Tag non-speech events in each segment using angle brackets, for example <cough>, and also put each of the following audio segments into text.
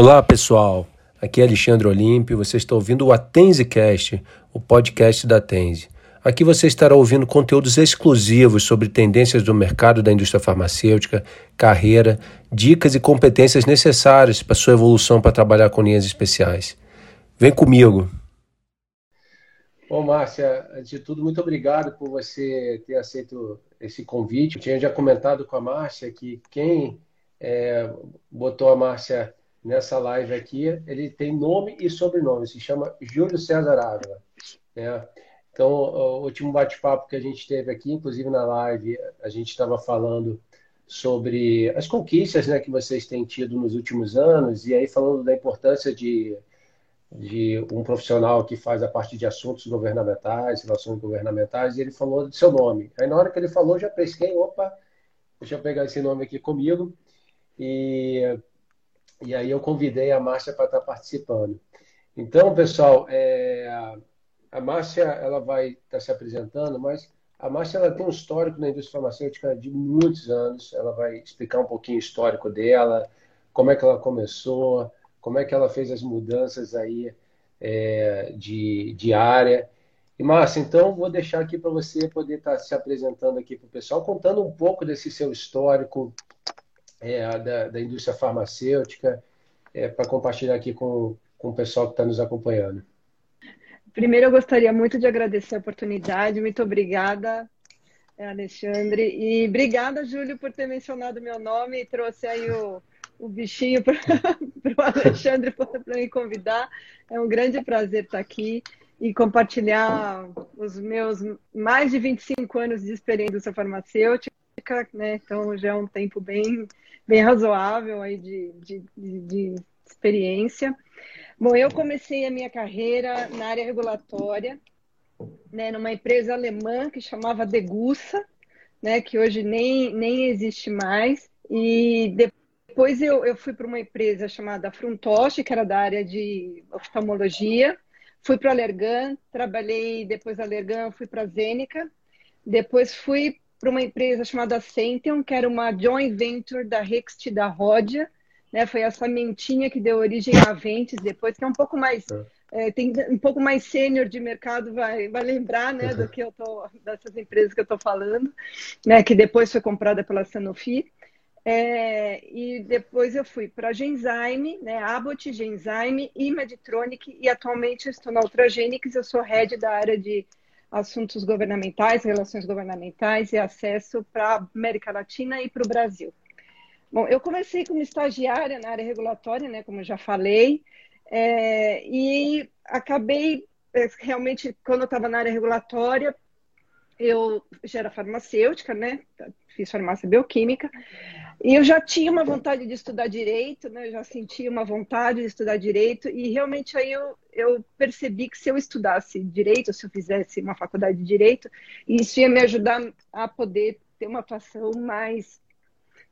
Olá pessoal, aqui é Alexandre Olímpio. Você está ouvindo o AtenseCast, o podcast da Atense. Aqui você estará ouvindo conteúdos exclusivos sobre tendências do mercado da indústria farmacêutica, carreira, dicas e competências necessárias para sua evolução para trabalhar com linhas especiais. Vem comigo! Bom, Márcia, antes de tudo, muito obrigado por você ter aceito esse convite. Eu tinha já comentado com a Márcia que quem é, botou a Márcia nessa live aqui, ele tem nome e sobrenome, se chama Júlio César Ávila. Né? Então, o último bate-papo que a gente teve aqui, inclusive na live, a gente estava falando sobre as conquistas né, que vocês têm tido nos últimos anos, e aí falando da importância de, de um profissional que faz a parte de assuntos governamentais, relações governamentais, e ele falou do seu nome. Aí na hora que ele falou, já pesquei, opa, deixa eu pegar esse nome aqui comigo. E e aí eu convidei a Márcia para estar participando. Então, pessoal, é, a Márcia ela vai estar se apresentando, mas a Márcia ela tem um histórico na indústria farmacêutica de muitos anos. Ela vai explicar um pouquinho o histórico dela, como é que ela começou, como é que ela fez as mudanças aí é, de, de área. E Márcia, então vou deixar aqui para você poder estar se apresentando aqui para o pessoal, contando um pouco desse seu histórico, é, da, da, indústria farmacêutica, é, para compartilhar aqui com, com o pessoal que está nos acompanhando. Primeiro, eu gostaria muito de agradecer a oportunidade. Muito obrigada, Alexandre. E obrigada, Júlio, por ter mencionado meu nome e trouxe aí o, o bichinho para o <laughs> Alexandre para me convidar. É um grande prazer estar aqui e compartilhar os meus mais de 25 anos de experiência farmacêutica. Né? Então, já é um tempo bem bem razoável aí de, de, de, experiência. Bom, eu comecei a minha carreira na área regulatória, né, numa empresa alemã que chamava Degussa, né, que hoje nem, nem existe mais. E depois eu, eu fui para uma empresa chamada Fruntosh, que era da área de oftalmologia. Fui para a Allergan, trabalhei depois da Allergan, fui para a Zeneca. Depois fui para uma empresa chamada Centeon, que era uma joint venture da Rext e da Rodia. Né? Foi essa mentinha que deu origem à Ventes depois, que é um pouco mais é. É, tem um pouco mais sênior de mercado vai, vai lembrar né, do que eu tô dessas empresas que eu estou falando, né, que depois foi comprada pela Sanofi. É, e depois eu fui para Genzyme, né, Abbott, Genzyme e Meditronic, e atualmente estou na Ultragenics, eu sou head da área de assuntos governamentais, relações governamentais e acesso para América Latina e para o Brasil. Bom, eu comecei como estagiária na área regulatória, né, como já falei, é, e acabei, é, realmente, quando eu estava na área regulatória, eu já era farmacêutica, né, fiz farmácia bioquímica, e eu já tinha uma vontade de estudar direito, né? Eu já sentia uma vontade de estudar direito e realmente aí eu, eu percebi que se eu estudasse direito, se eu fizesse uma faculdade de direito, isso ia me ajudar a poder ter uma atuação mais,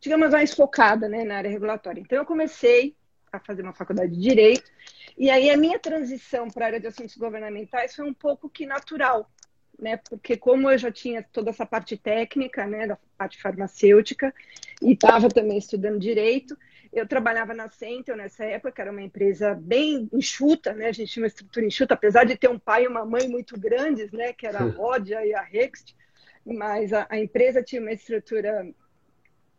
digamos, mais focada, né, na área regulatória. Então eu comecei a fazer uma faculdade de direito e aí a minha transição para a área de assuntos governamentais foi um pouco que natural, né? Porque como eu já tinha toda essa parte técnica, né, da parte farmacêutica, e estava também estudando direito, eu trabalhava na Centel nessa época, que era uma empresa bem enxuta, né? A gente tinha uma estrutura enxuta, apesar de ter um pai e uma mãe muito grandes, né? Que era a Rodia e a Rext, mas a, a empresa tinha uma estrutura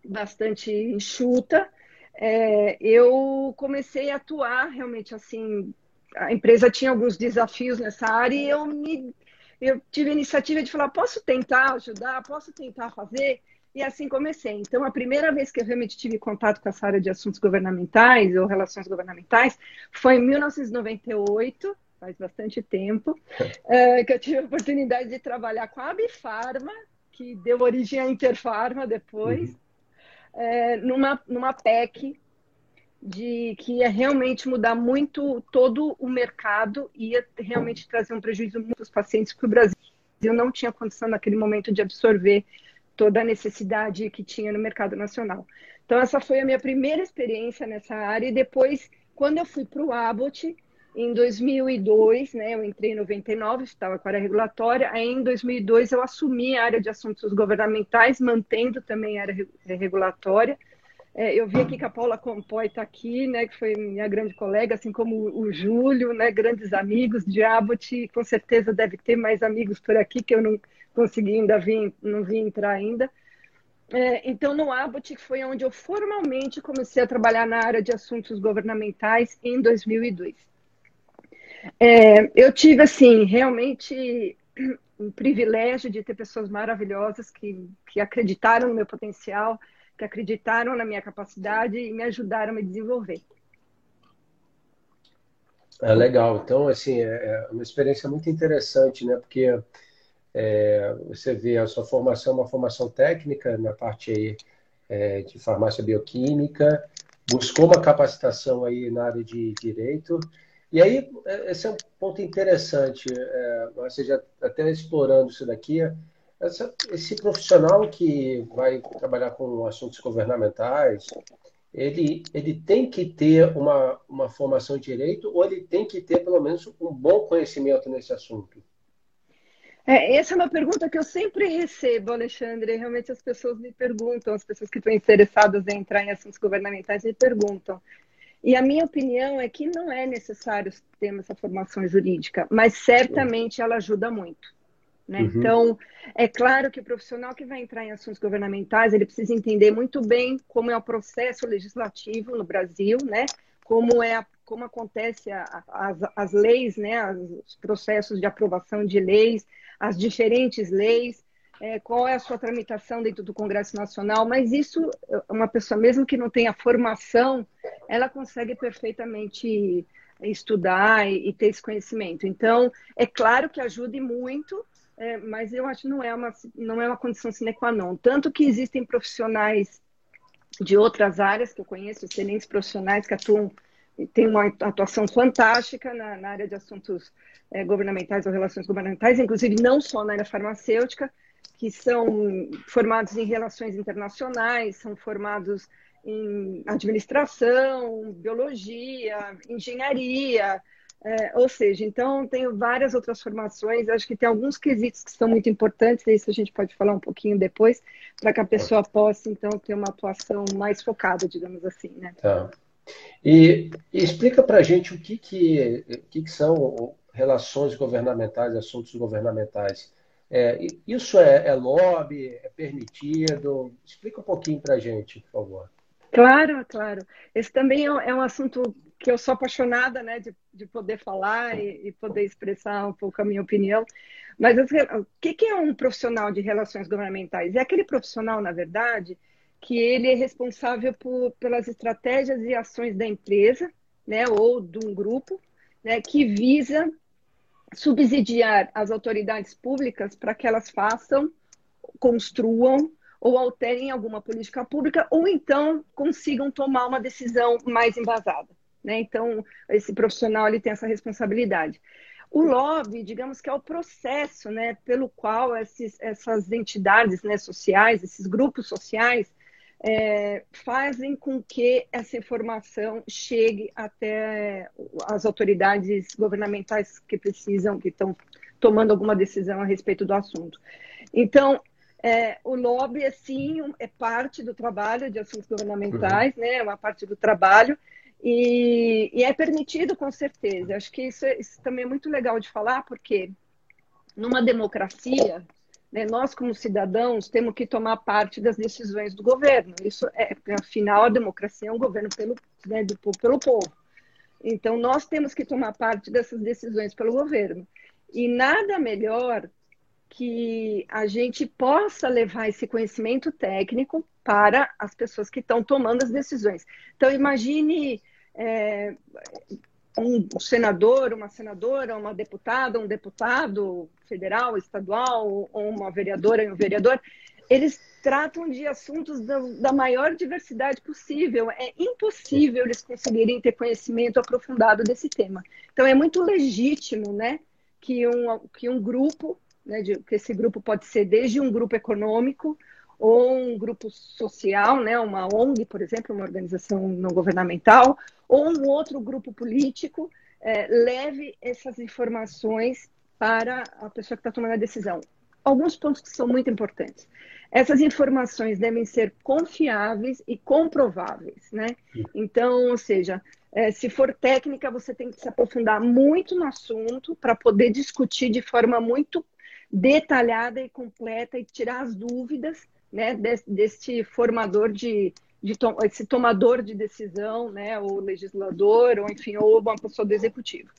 bastante enxuta. É, eu comecei a atuar realmente assim. A empresa tinha alguns desafios nessa área e eu me eu tive a iniciativa de falar, posso tentar ajudar, posso tentar fazer? E assim comecei. Então, a primeira vez que eu realmente tive contato com essa área de assuntos governamentais ou relações governamentais foi em 1998, faz bastante tempo, é, <laughs> que eu tive a oportunidade de trabalhar com a Abifarma, que deu origem à Interfarma depois, uhum. é, numa, numa PEC de que ia realmente mudar muito todo o mercado e ia realmente trazer um prejuízo muito aos pacientes, porque o Brasil não tinha condição naquele momento de absorver toda a necessidade que tinha no mercado nacional. Então, essa foi a minha primeira experiência nessa área. E depois, quando eu fui para o Abbott, Em 2002, né, eu entrei em 99, estava com a área regulatória. Aí, em 2002, eu assumi a área de assuntos governamentais, mantendo também a área regulatória. É, eu vi aqui que a Paula Compoy está aqui, né, que foi minha grande colega, assim como o Júlio, né, grandes amigos de Abbott. Com certeza deve ter mais amigos por aqui que eu não consegui ainda vir, não vi entrar ainda. É, então, no Abbott foi onde eu formalmente comecei a trabalhar na área de assuntos governamentais em 2002. É, eu tive, assim, realmente um privilégio de ter pessoas maravilhosas que, que acreditaram no meu potencial, que acreditaram na minha capacidade e me ajudaram a me desenvolver. É legal. Então, assim, é, é uma experiência muito interessante, né? Porque é, você vê a sua formação, uma formação técnica na parte aí, é, de farmácia bioquímica, buscou uma capacitação aí na área de direito e aí, é, esse é um ponto interessante, é, você já até explorando isso daqui, essa, esse profissional que vai trabalhar com assuntos governamentais, ele, ele tem que ter uma, uma formação em direito ou ele tem que ter, pelo menos, um bom conhecimento nesse assunto? É, essa é uma pergunta que eu sempre recebo, Alexandre. Realmente as pessoas me perguntam, as pessoas que estão interessadas em entrar em assuntos governamentais me perguntam. E a minha opinião é que não é necessário ter essa formação jurídica, mas certamente ela ajuda muito. Né? Uhum. Então, é claro que o profissional que vai entrar em assuntos governamentais, ele precisa entender muito bem como é o processo legislativo no Brasil, né? como, é como acontece a, a, as, as leis, né? os processos de aprovação de leis, as diferentes leis, é, qual é a sua tramitação dentro do Congresso Nacional, mas isso, uma pessoa, mesmo que não tenha formação, ela consegue perfeitamente estudar e, e ter esse conhecimento. Então, é claro que ajude muito, é, mas eu acho que não é uma, não é uma condição sine qua non. Tanto que existem profissionais de outras áreas que eu conheço, excelentes profissionais que atuam, têm uma atuação fantástica na, na área de assuntos é, governamentais ou relações governamentais, inclusive não só na área farmacêutica, que são formados em relações internacionais, são formados em administração, biologia, engenharia, é, ou seja, então tenho várias outras formações, acho que tem alguns quesitos que são muito importantes, isso a gente pode falar um pouquinho depois, para que a pessoa possa então ter uma atuação mais focada, digamos assim, né? Tá. E, e explica para a gente o que, que, que, que são relações governamentais, assuntos governamentais. É, isso é, é, lobby? É permitido? Explica um pouquinho para a gente, por favor. Claro, claro. Esse também é, é um assunto que eu sou apaixonada né, de, de poder falar e, e, poder expressar um pouco a minha opinião. Mas o que, que é um profissional de relações governamentais? É aquele profissional, na verdade, que ele é responsável por, pelas estratégias e ações da empresa, né, ou de um grupo, né, que visa subsidiar as autoridades públicas para que elas façam, construam ou alterem alguma política pública, ou então consigam tomar uma decisão mais embasada. Né? Então, esse profissional ele tem essa responsabilidade. O lobby, digamos que é o processo né, pelo qual esses, essas entidades né, sociais, esses grupos sociais, é, fazem com que essa informação chegue até as autoridades governamentais que precisam, que estão tomando alguma decisão a respeito do assunto. Então, é, o lobby, assim, é parte do trabalho de assuntos governamentais, uhum. né? É uma parte do trabalho e, e, é permitido, com certeza. Acho que isso, é, isso também é muito legal de falar, porque numa democracia, né, nós, como cidadãos, temos que tomar parte das decisões do governo. Isso é, afinal, a democracia é um governo pelo, né, do, pelo povo. Então, nós temos que tomar parte dessas decisões pelo governo. E nada melhor que a gente possa levar esse conhecimento técnico para as pessoas que estão tomando as decisões. Então, imagine é, um senador, uma senadora, uma deputada, um deputado federal, estadual, ou uma vereadora e um vereador, eles tratam de assuntos da, da, maior diversidade possível. É impossível eles conseguirem ter conhecimento aprofundado desse tema. Então, é muito legítimo né, que, um, que um grupo, né, de, que esse grupo pode ser desde um grupo econômico ou um grupo social, né, uma ONG, por exemplo, uma organização não governamental, ou um outro grupo político, é, leve essas informações para a pessoa que está tomando a decisão. Alguns pontos que são muito importantes. Essas informações devem ser confiáveis e comprováveis, né? Então, ou seja, é, se for técnica, você tem que se aprofundar muito no assunto para poder discutir de forma muito detalhada e completa e tirar as dúvidas né, deste formador de, de to esse tomador de decisão, né, o legislador, ou enfim, ou uma pessoa do executivo.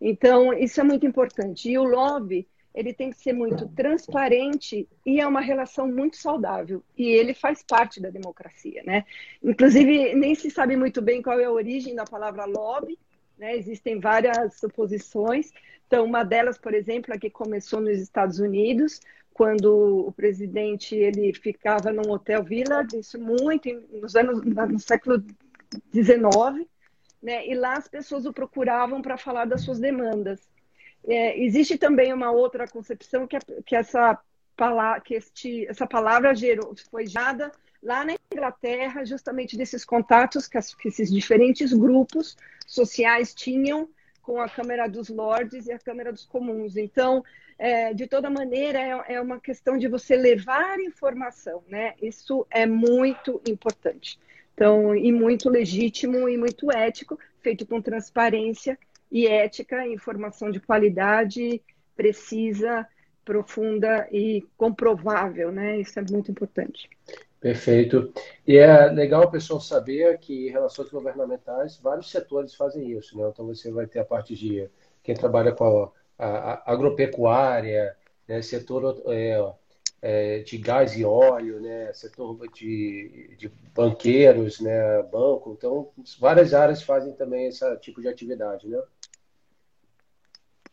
Então, isso é muito importante. E o lobby, ele tem que ser muito transparente e é uma relação muito saudável. E ele faz parte da democracia, né? Inclusive, nem se sabe muito bem qual é a origem da palavra lobby, né? Existem várias suposições. Então, uma delas, por exemplo, é que começou nos Estados Unidos, quando o presidente ele ficava num hotel vila, isso muito nos anos no século XIX, né? E lá as pessoas o procuravam para falar das suas demandas. É, existe também uma outra concepção que, que essa palavra, que este, essa palavra gerou, foi gerada lá na Inglaterra, justamente desses contatos que, as, que esses diferentes grupos sociais tinham com a Câmara dos Lordes e a Câmara dos Comuns. Então, é, de toda maneira, é, é, uma questão de você levar informação, né? Isso é muito importante. Então, e muito legítimo e muito ético, feito com transparência e ética, informação de qualidade, precisa, profunda e comprovável, né? Isso é muito importante. Perfeito. E é legal o pessoal saber que em relações governamentais, vários setores fazem isso, né? Então você vai ter a parte de quem trabalha com a, a, a agropecuária, né? setor é, é, de gás e óleo, né? setor de, de banqueiros, né? banco. Então, várias áreas fazem também esse tipo de atividade, né?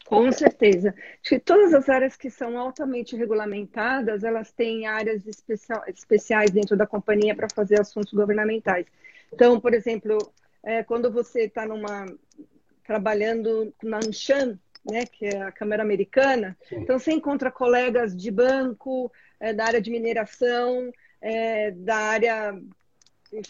Com certeza. Acho que todas as áreas que são altamente regulamentadas, elas têm áreas especial, especiais dentro da companhia para fazer assuntos governamentais. Então, por exemplo, é, quando você está numa trabalhando na Anshan, né, que é a Câmara Americana, Sim. então você encontra colegas de banco, é, da área de mineração, é, da área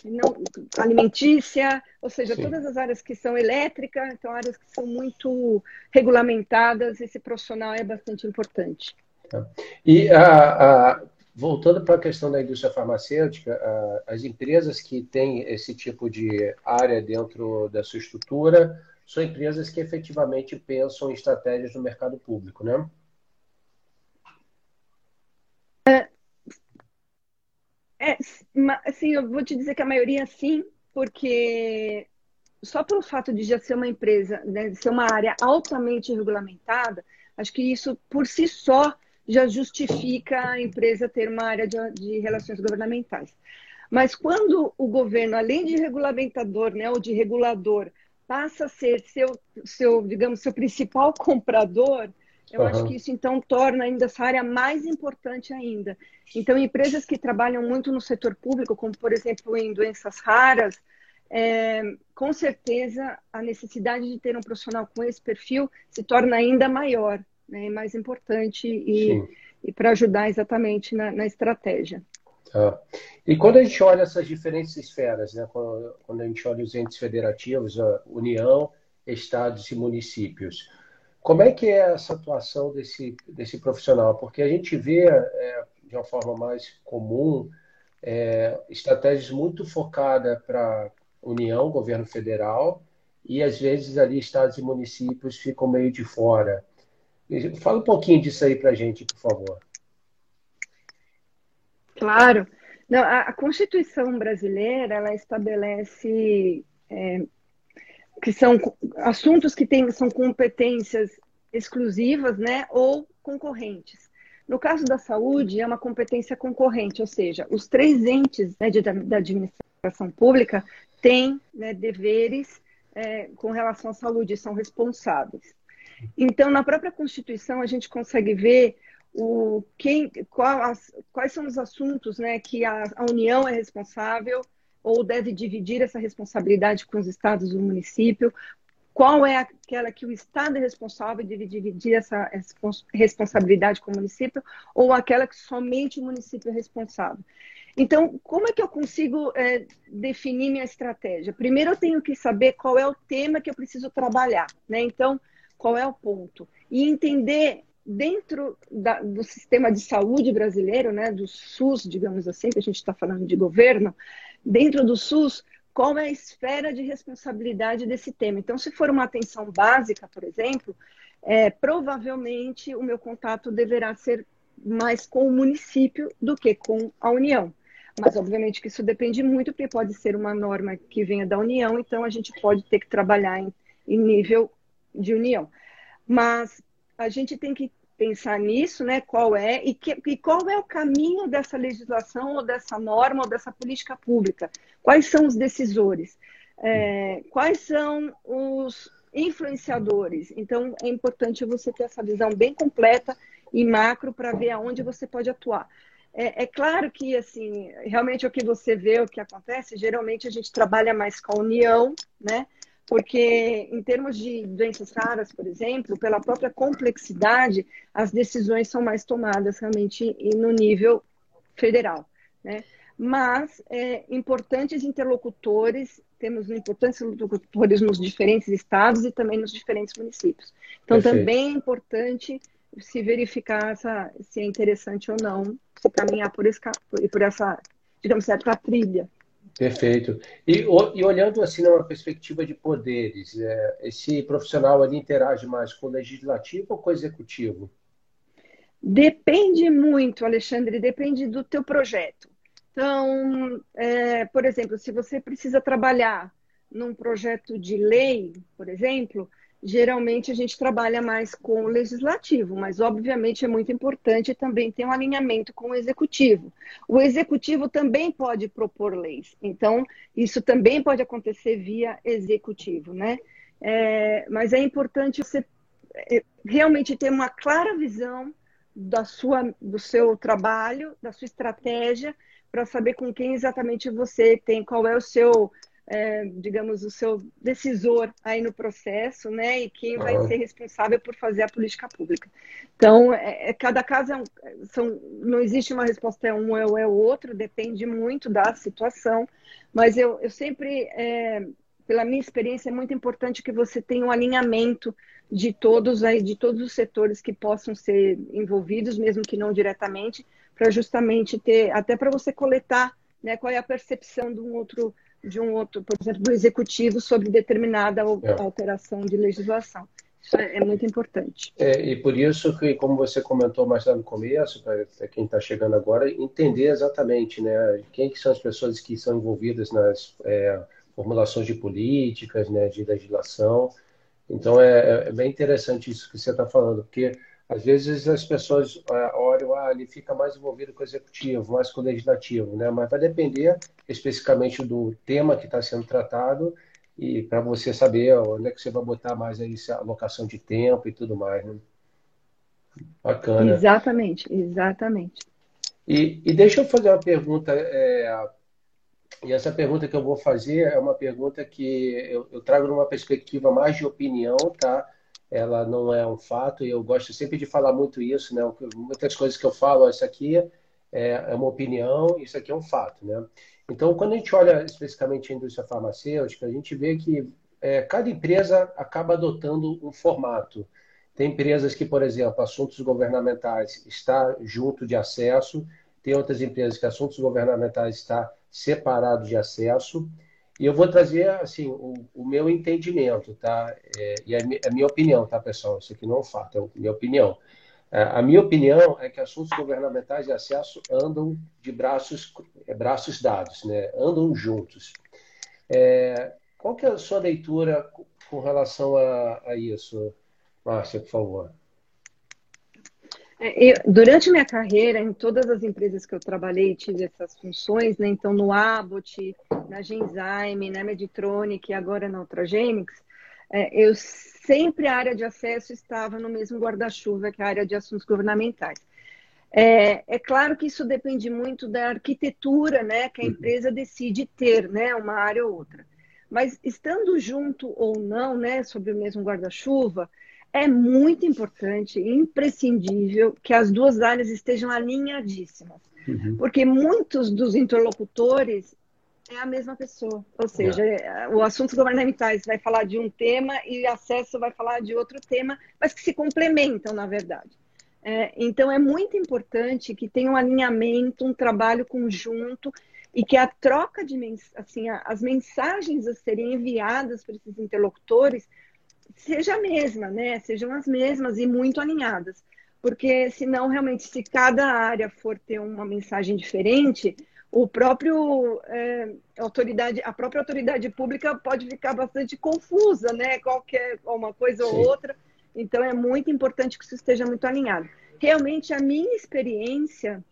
não, alimentícia, ou seja, Sim. todas as áreas que são elétricas, então áreas que são muito regulamentadas, esse profissional é bastante importante. Tá. E a, a, voltando para a questão da indústria farmacêutica, a, as empresas que têm esse tipo de área dentro da sua estrutura são empresas que efetivamente pensam em estratégias no mercado público, né? É, assim, eu vou te dizer que a maioria sim, porque só pelo fato de já ser uma empresa, né, ser uma área altamente regulamentada, acho que isso por si só já justifica a empresa ter uma área de, de relações governamentais. Mas quando o governo, além de regulamentador, né, ou de regulador, passa a ser seu, seu digamos, seu principal <laughs> comprador, eu uhum. acho que isso então torna ainda essa área mais importante ainda. Então, empresas que trabalham muito no setor público, como por exemplo em doenças raras, é, com certeza a necessidade de ter um profissional com esse perfil se torna ainda maior, né, mais importante e, e para ajudar exatamente na, na estratégia. Tá. E quando a gente olha essas diferentes esferas, né, quando, quando a gente olha os entes federativos, a União, estados e municípios, como é que é essa atuação desse, desse profissional? Porque a gente vê, é, de uma forma mais comum, é, estratégias muito focadas para União, governo federal, e às vezes ali estados e municípios ficam meio de fora. Fala um pouquinho disso aí para a gente, por favor. Claro. Não, a, Constituição brasileira ela estabelece é, que são assuntos que têm, são competências exclusivas né, ou concorrentes. No caso da saúde, é uma competência concorrente, ou seja, os três entes né, de, da administração pública têm né, deveres é, com relação à saúde, são responsáveis. Então, na própria Constituição, a gente consegue ver o, quem, qual as, quais são os assuntos né, que a, a União é responsável, ou deve dividir essa responsabilidade com os estados e o município, qual é aquela que o Estado é responsável de dividir essa responsabilidade com o município ou aquela que somente o município é responsável. Então, como é que eu consigo é, definir minha estratégia? Primeiro, eu tenho que saber qual é o tema que eu preciso trabalhar, né? Então, qual é o ponto? E entender dentro da, do sistema de saúde brasileiro, né, do SUS, digamos assim, que a gente está falando de governo, dentro do SUS, qual é a esfera de responsabilidade desse tema. Então, se for uma atenção básica, por exemplo, é, provavelmente o meu contato deverá ser mais com o município do que com a União. Mas, obviamente, que isso depende muito, porque pode ser uma norma que venha da União, então a gente pode ter que trabalhar em, em nível de União. Mas a gente tem que pensar nisso, né? Qual é e, que, e qual é o caminho dessa legislação ou dessa norma ou dessa política pública? Quais são os decisores? É, quais são os influenciadores? Então é importante você ter essa visão bem completa e macro para ver aonde você pode atuar. É, é, claro que, assim, realmente o que você vê, o que acontece, geralmente a gente trabalha mais com a união, né? Porque em termos de doenças raras, por exemplo, pela própria complexidade, as decisões são mais tomadas realmente no nível federal, né? Mas é, importantes interlocutores, temos importantes interlocutores nos diferentes estados e também nos diferentes municípios. Então, Perfeito. também é importante se verificar essa, se é interessante ou não se caminhar por, esse, por essa, digamos, certa trilha. Perfeito. E, e, olhando assim numa perspectiva de poderes, é, esse profissional interage mais com o legislativo ou com o executivo? Depende muito, Alexandre, depende do teu projeto. Então, é, por exemplo, se você precisa trabalhar num projeto de lei, por exemplo, geralmente a gente trabalha mais com o legislativo, mas obviamente é muito importante também ter um alinhamento com o executivo. O executivo também pode propor leis, então isso também pode acontecer via executivo, né? É, mas é importante você é, realmente ter uma clara visão da sua, do seu trabalho, da sua estratégia, para saber com quem exatamente você tem, qual é o seu é, digamos, o seu decisor aí no processo, né? E quem vai ser responsável por fazer a política pública. Então, é, é cada caso é um, são, não existe uma resposta é um ou é o outro, depende muito da situação. Mas eu, eu sempre, é, pela minha experiência, é muito importante que você tenha um alinhamento de todos aí, de todos os setores que possam ser envolvidos, mesmo que não diretamente, para justamente ter, até para você coletar, né? Qual é a percepção de um outro de um outro, por exemplo, do executivo sobre determinada é. alteração de legislação. Isso é, é muito importante. É, e por isso que, como você comentou mais lá no começo, para quem está chegando agora, entender exatamente né, quem que são as pessoas que são envolvidas nas é, formulações de políticas, né, de legislação. Então, é, é bem interessante isso que você está falando, porque às vezes as pessoas é, olham, ah, ele fica mais envolvido com o executivo, mais com o legislativo, né? Mas vai depender especificamente do tema que está sendo tratado e para você saber onde é que você vai botar mais aí a alocação de tempo e tudo mais, né? Bacana. Exatamente, exatamente. E, e deixa eu fazer uma pergunta, é, e essa pergunta que eu vou fazer é uma pergunta que eu, eu trago numa perspectiva mais de opinião, tá? Ela não é um fato, e eu gosto sempre de falar muito isso, né? Muitas coisas que eu falo, isso aqui é, é uma opinião, isso aqui é um fato, né? Então, quando a gente olha especificamente a indústria farmacêutica, a gente vê que é, cada empresa acaba adotando um formato. Tem empresas que, por exemplo, assuntos governamentais está junto de acesso, tem outras empresas que assuntos governamentais está separado de acesso. E eu vou trazer assim o, o meu entendimento, tá? É, e a, a, minha opinião, tá, pessoal? Isso aqui não é um fato, é a minha opinião. É, a minha opinião é que assuntos governamentais de acesso andam de braços, é, braços dados, né? andam juntos. É, qual que é a sua leitura com relação a, a isso, Márcia, por favor? É, eu, durante minha carreira, em todas as empresas que eu trabalhei, tive essas funções, né? Então, no Abbott, na Genzyme, na Meditronic e agora na Ultragenics, é, eu sempre a área de acesso estava no mesmo guarda-chuva que a área de assuntos governamentais. É, é, claro que isso depende muito da arquitetura né, que a uhum. empresa decide ter, né, uma área ou outra. Mas estando junto ou não, né, sob o mesmo guarda-chuva, é muito importante, imprescindível, que as duas áreas estejam alinhadíssimas. Uhum. Porque muitos dos interlocutores é a mesma pessoa. Ou seja, é. o assuntos governamentais vai falar de um tema e acesso vai falar de outro tema, mas que se complementam, na verdade. É, então, é muito importante que tenha um alinhamento, um trabalho conjunto e que a troca de assim, as mensagens a serem enviadas para esses interlocutores seja a mesma, né? Sejam as mesmas e muito alinhadas. Porque senão, realmente, se cada área for ter uma mensagem diferente, o próprio é, autoridade, a própria autoridade pública pode ficar bastante confusa, né? Qualquer uma coisa Sim. ou outra. Então é muito importante que isso esteja muito alinhado. Realmente a minha experiência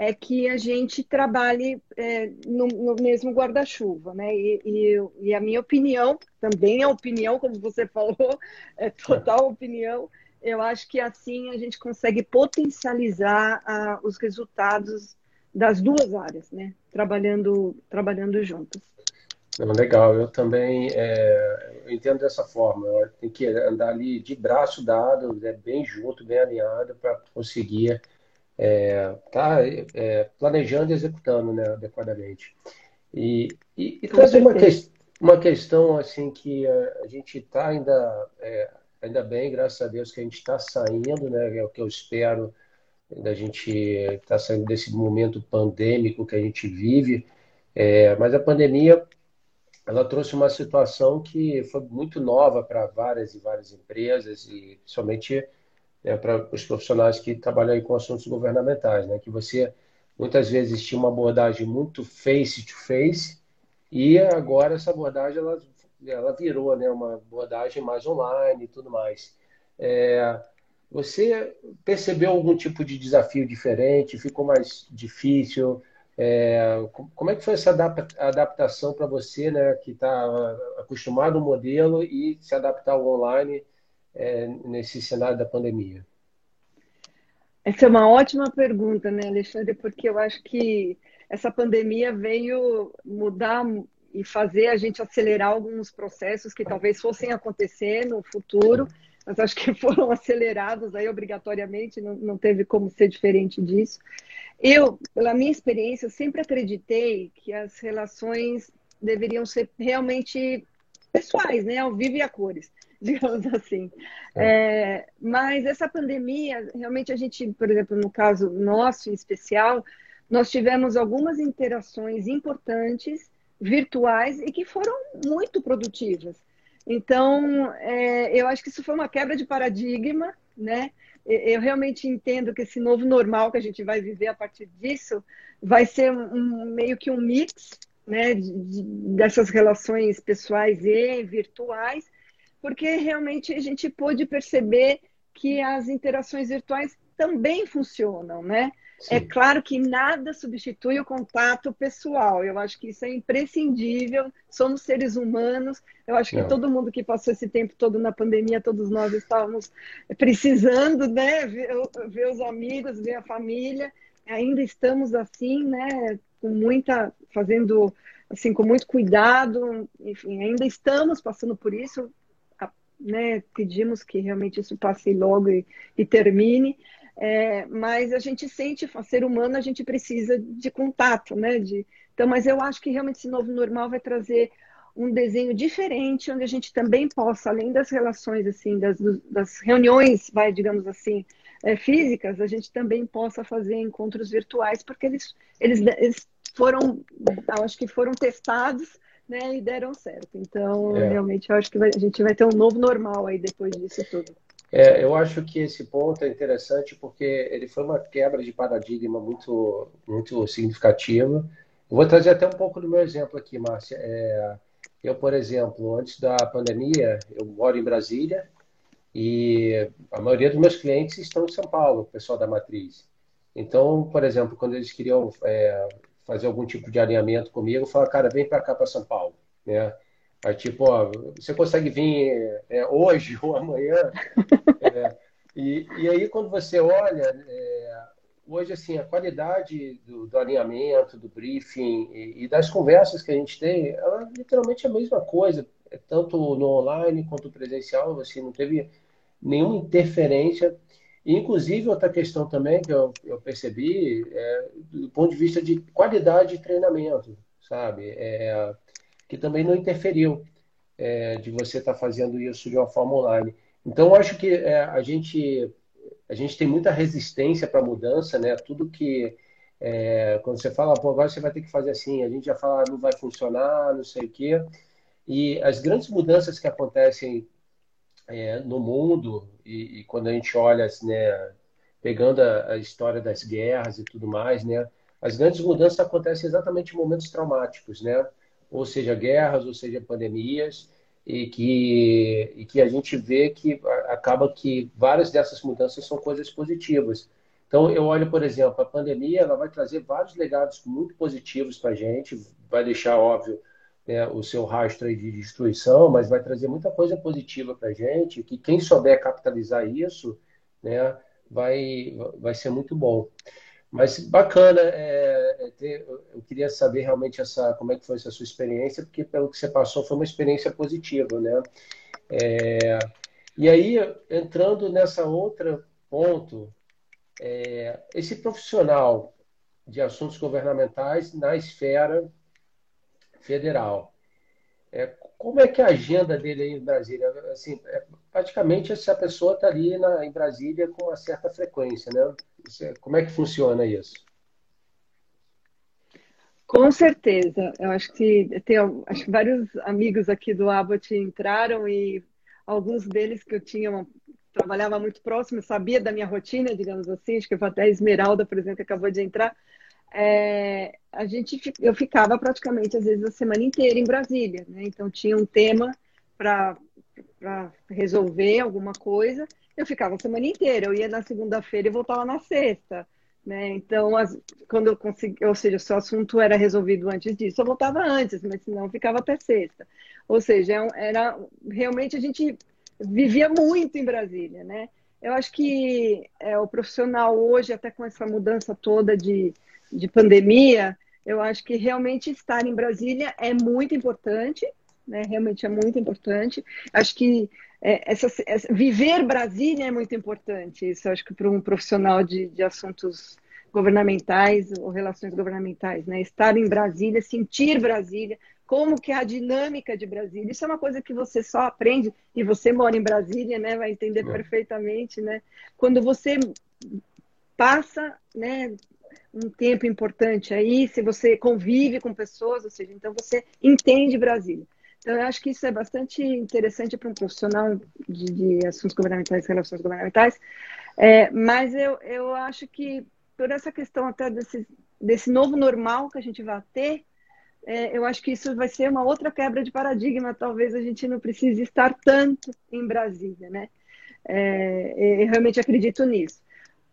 é que a gente trabalhe é, no, no, mesmo guarda-chuva, né? E, e, e, a minha opinião, também é opinião, como você <laughs> falou, é total opinião. Eu acho que assim a gente consegue potencializar os resultados das duas áreas, né? Trabalhando, trabalhando juntas. Legal, eu também é, eu entendo dessa forma. Tem que andar ali de braço dado, é, bem junto, bem alinhado para conseguir é, tá é, planejando e executando né, adequadamente. E, e, e trazer uma, que, uma questão assim que a, a gente está ainda é, ainda bem, graças a Deus que a gente está saindo, né? É o que eu espero da gente estar tá saindo desse momento pandêmico que a gente vive. É, mas a pandemia ela trouxe uma situação que foi muito nova para várias e várias empresas e principalmente né, para os profissionais que trabalham com assuntos governamentais, né, que você muitas vezes tinha uma abordagem muito face to face e agora essa abordagem ela, ela virou né, uma abordagem mais online e tudo mais. É, você percebeu algum tipo de desafio diferente? Ficou mais difícil? É, como é que foi essa adaptação para você, né, que está acostumado ao modelo e se adaptar ao online é, nesse cenário da pandemia? Essa é uma ótima pergunta, né, Alexandre? Porque eu acho que essa pandemia veio mudar e fazer a gente acelerar alguns processos que talvez fossem acontecer no futuro, mas acho que <laughs> foram acelerados aí obrigatoriamente, não, não teve como ser diferente disso. Eu, pela minha experiência, sempre acreditei que as relações deveriam ser realmente pessoais, né? Ao vivo e a cores, <laughs> digamos assim. É. É, mas essa pandemia, realmente a gente, por exemplo, no caso nosso em especial, nós tivemos algumas interações importantes virtuais e que foram muito produtivas. Então, é, eu acho que isso foi uma quebra de paradigma, né? eu realmente entendo que esse novo normal que a gente vai viver a partir disso vai ser um, meio que um mix né, de, de, dessas relações pessoais e virtuais, porque realmente a gente pôde perceber que as interações virtuais também funcionam, né? Sim. É claro que nada substitui o contato pessoal. Eu acho que isso é imprescindível. Somos seres humanos. Eu acho que Não. todo mundo que passou esse tempo todo na pandemia, todos nós estávamos precisando, né? Ver, ver os amigos, ver a família. Ainda estamos assim, né? Com muita, fazendo assim, com muito cuidado. Enfim, ainda estamos passando por isso. Né, pedimos que realmente isso passe logo e, e termine, é, mas a gente sente, ser humano, a gente precisa de contato, né? De, então, mas eu acho que realmente esse novo normal vai trazer um desenho diferente, onde a gente também possa, além das relações, assim, das, das reuniões, vai, digamos assim, é, físicas, a gente também possa fazer encontros virtuais, porque eles, eles, eles foram, acho que foram testados, né, e deram certo. Então, é. realmente, eu acho que vai, a gente vai ter um novo normal aí depois disso tudo. É, eu acho que esse ponto é interessante porque ele foi uma quebra de paradigma muito, muito significativa. Eu vou trazer até um pouco do meu exemplo aqui, Márcia. É, eu, por exemplo, antes da pandemia, eu moro em Brasília e a maioria dos meus clientes estão em São Paulo, o pessoal da matriz. Então, por exemplo, quando eles queriam é, fazer algum tipo de alinhamento comigo, eu falava, cara, vem para cá, para São Paulo, né? Aí, tipo, ó, você consegue vir é, hoje ou amanhã? <laughs> É, e, e aí, quando você olha, é, hoje, assim, a qualidade do, do alinhamento, do briefing e, e, das conversas que a gente tem, ela é literalmente a mesma coisa, é tanto no online quanto presencial, assim, não teve nenhuma interferência. Inclusive, outra questão também que eu, eu percebi é do ponto de vista de qualidade de treinamento, sabe? É, que também não interferiu é, de você estar tá fazendo isso de uma forma online. Então, eu acho que é, a gente a gente tem muita resistência para mudança, né? Tudo que é, quando você fala, pô, agora você vai ter que fazer assim, a gente já fala, não vai funcionar, não sei o quê. E as grandes mudanças que acontecem é, no mundo, e, e, quando a gente olha, né, pegando a, a, história das guerras e tudo mais, né, as grandes mudanças acontecem exatamente em momentos traumáticos, né? Ou seja, guerras, ou seja, pandemias e que, e que a gente vê que acaba que várias dessas mudanças são coisas positivas. Então, eu olho, por exemplo, a pandemia ela vai trazer vários legados muito positivos para a gente, vai deixar, óbvio, né, o seu rastro de destruição, mas vai trazer muita coisa positiva para a gente, que quem souber capitalizar isso, né, vai, vai ser muito bom. Mas bacana, é, é, ter, eu queria saber realmente essa, como é que foi essa sua experiência, porque pelo que você passou foi uma experiência positiva, né? É, e aí, entrando nessa outra ponto, é, esse profissional de assuntos governamentais na esfera federal, é, como é que é a agenda dele aí em Brasília? Assim, é, praticamente essa pessoa está ali na, em Brasília com uma certa frequência, né? É, como é que funciona isso? Com certeza. Eu acho que tem acho que vários amigos aqui do Abbott entraram e alguns deles que eu tinha uma, trabalhava muito próximo, sabia da minha rotina, digamos assim, acho que até a Esmeralda, por exemplo, acabou de entrar. É, a gente eu ficava praticamente às vezes a semana inteira em Brasília, né? Então tinha um tema para resolver alguma coisa eu ficava a semana inteira. Eu ia na segunda-feira e voltava na sexta. Né? Então, as, quando eu consegui, ou seja, se o assunto era resolvido antes disso, eu voltava antes, mas senão eu ficava até sexta. Ou seja, é era realmente a gente vivia muito em Brasília, né? Eu acho que é, o profissional hoje, até com essa mudança toda de, de pandemia, eu acho que realmente estar em Brasília é muito importante, né? Realmente é muito importante. Acho que é, essa, essa, viver Brasília é muito importante. Isso acho que para um profissional de, de assuntos governamentais ou relações governamentais, né? Estar em Brasília, sentir Brasília, como que é a dinâmica de Brasília. Isso é uma coisa que você só aprende e você mora em Brasília, né? Vai entender é. perfeitamente, né? Quando você passa, né? Um tempo importante aí, se você convive com pessoas, ou seja, então você entende Brasília. Então, eu acho que isso é bastante interessante para um profissional de, de assuntos governamentais, relações governamentais, é, mas eu, eu acho que por essa questão até desse, desse novo normal que a gente vai ter, é, eu acho que isso vai ser uma outra quebra de paradigma. Talvez a gente não precise estar tanto em Brasília, né? É, eu realmente acredito nisso.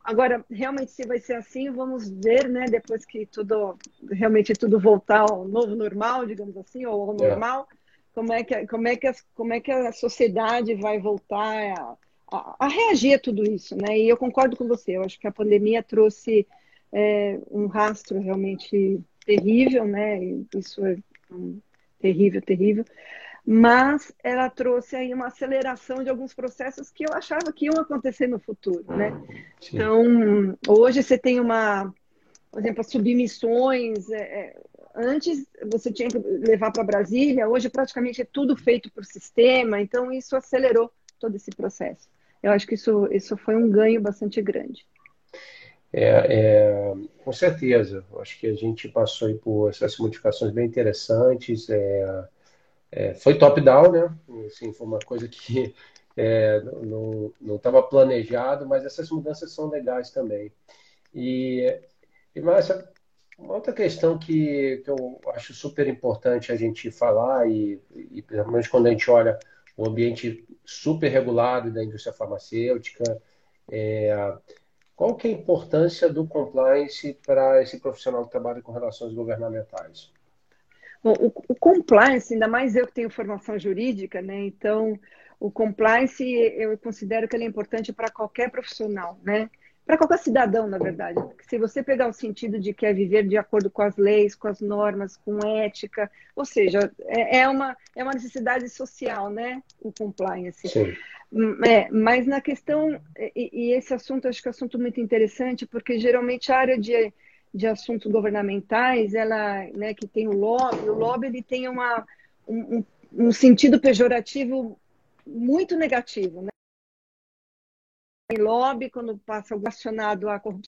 Agora, realmente, se vai ser assim, vamos ver, né? Depois que tudo, realmente tudo voltar ao novo normal, digamos assim, ou ao é. normal, como é que, como é que, a, como é que a sociedade vai voltar a, a, a, reagir a tudo isso, né? E eu concordo com você, eu acho que a pandemia trouxe é, um rastro realmente terrível, né? Isso é um, terrível, terrível. Mas ela trouxe aí uma aceleração de alguns processos que eu achava que iam acontecer no futuro, né? Sim. Então, hoje você tem uma, por exemplo, as submissões, é, é Antes você tinha que levar para Brasília, hoje praticamente é tudo feito por sistema, então isso acelerou todo esse processo. Eu acho que isso, isso foi um ganho bastante grande. É, é, com certeza. Acho que a gente passou por essas modificações bem interessantes. É, é foi top-down, né? Assim, foi uma coisa que <laughs> é, não estava planejado, mas essas mudanças são legais também. E, e Márcia, uma outra questão que, que eu acho super importante a gente falar, e, e principalmente quando a gente olha o ambiente super regulado da indústria farmacêutica, é, qual que é a importância do compliance para esse profissional que trabalha com relações governamentais? Bom, o, o, compliance, ainda mais eu que tenho formação jurídica, né? Então, o compliance eu considero que ele é importante para qualquer profissional, né? para qualquer cidadão, na verdade. Se você pegar o sentido de quer viver de acordo com as leis, com as normas, com ética, ou seja, é, é uma, é uma necessidade social, né? O compliance. Sim. Hum, é, mas na questão, e, e, esse assunto, acho que é um assunto muito interessante, porque geralmente a área de, de assuntos governamentais, ela, né, que tem o lobby, o lobby ele tem uma, um, um sentido pejorativo muito negativo, né? Em lobby, quando passa relacionado à corrupção,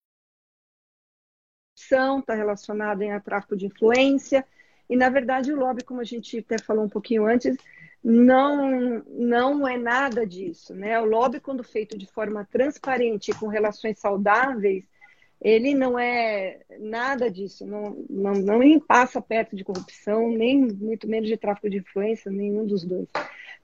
está relacionado em tráfico de influência, e na verdade o lobby, como a gente até falou um pouquinho antes, não, não é nada disso. Né? O lobby, quando feito de forma transparente, com relações saudáveis, ele não é nada disso, não, não, não nem passa perto de corrupção, nem muito menos de tráfico de influência, nenhum dos dois.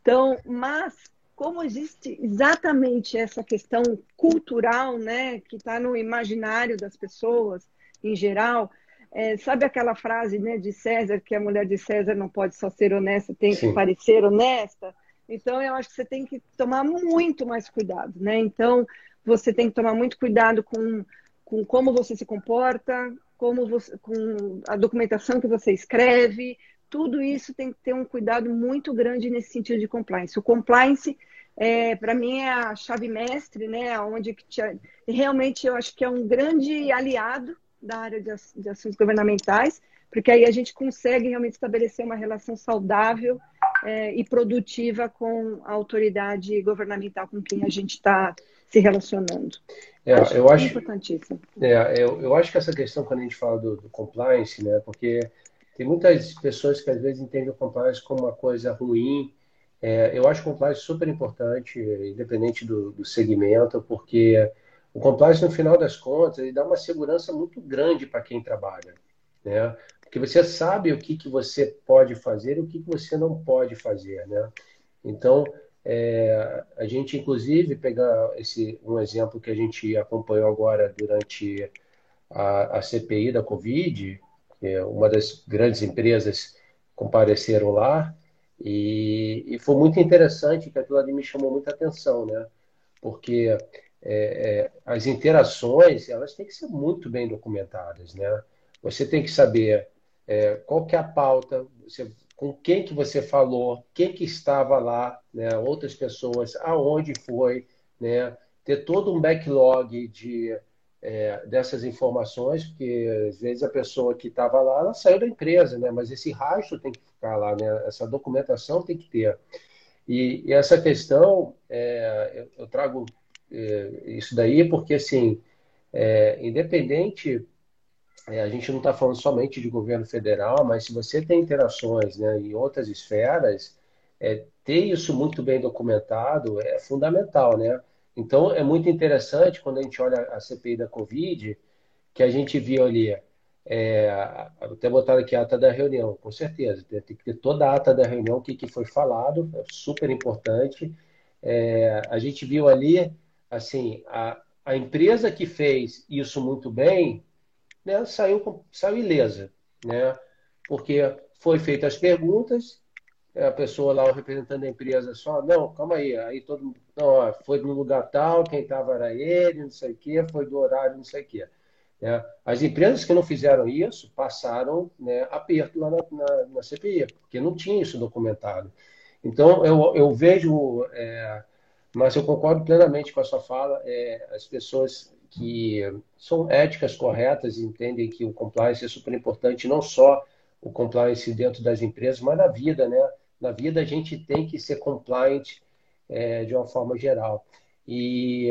Então, mas como existe exatamente essa questão cultural, né, que está no imaginário das pessoas em geral, é, sabe aquela frase né, de César, que a mulher de César não pode só ser honesta, tem Sim. que parecer honesta? Então, eu acho que você tem que tomar muito mais cuidado, né? Então, você tem que tomar muito cuidado com, com como você se comporta, como você, com a documentação que você escreve, tudo isso tem que ter um cuidado muito grande nesse sentido de compliance. O compliance, é, para mim, é a chave mestre, né? Onde te, realmente eu acho que é um grande aliado da área de, de assuntos governamentais, porque aí a gente consegue realmente estabelecer uma relação saudável é, e produtiva com a autoridade governamental com quem a gente está se relacionando. É, acho eu acho importantíssimo. É, eu, eu acho que essa questão quando a gente fala do, do, compliance, né, porque tem muitas pessoas que às vezes entendem o compliance como uma coisa ruim. É, eu acho o compliance super importante, independente do, do segmento, porque o compliance, no final das contas, ele dá uma segurança muito grande para quem trabalha, né? Porque você sabe o que, que você pode fazer e o que, que você não pode fazer, né? Então, é, a gente, inclusive, pegar esse um exemplo que a gente acompanhou agora durante a, a CPI da Covid, é uma das grandes empresas compareceram lá, e, e foi muito interessante que aquilo ali me chamou muita atenção, né? Porque é, é, as interações elas têm que ser muito bem documentadas, né? Você tem que saber é, qual que é a pauta, você, com quem que você falou, quem que estava lá, né? Outras pessoas, aonde foi, né? Ter todo um backlog de é, dessas informações, porque às vezes a pessoa que estava lá, ela saiu da empresa, né? Mas esse rastro tem que ficar lá, né? Essa documentação tem que ter. E, e essa questão, é, eu, eu trago é, isso daí, porque assim, é, independente, é, a gente não está falando somente de governo federal, mas se você tem interações né, em outras esferas, é, ter isso muito bem documentado é fundamental, né? Então é muito interessante quando a gente olha a CPI da Covid, que a gente viu ali, é, até botar aqui a ata da reunião, com certeza, tem, que ter toda a ata da reunião, o que, que foi falado, é super importante. É, a gente viu ali assim, a, a empresa que fez isso muito bem, né, saiu, saiu ilesa, né? Porque foi feitas as perguntas, a pessoa lá, o representante da empresa, só, não, calma aí, aí todo mundo, não, foi no lugar tal, quem estava era ele, não sei o quê, foi do horário, não sei o quê. Né? As empresas que não fizeram isso passaram né, aperto lá na, na, na, CPI, porque não tinha isso documentado. Então, eu, eu vejo é, mas eu concordo plenamente com a sua fala. É, as pessoas que são éticas corretas entendem que o compliance é super importante, não só o compliance dentro das empresas, mas na vida, né? Na vida a gente tem que ser compliant é, de uma forma geral. E,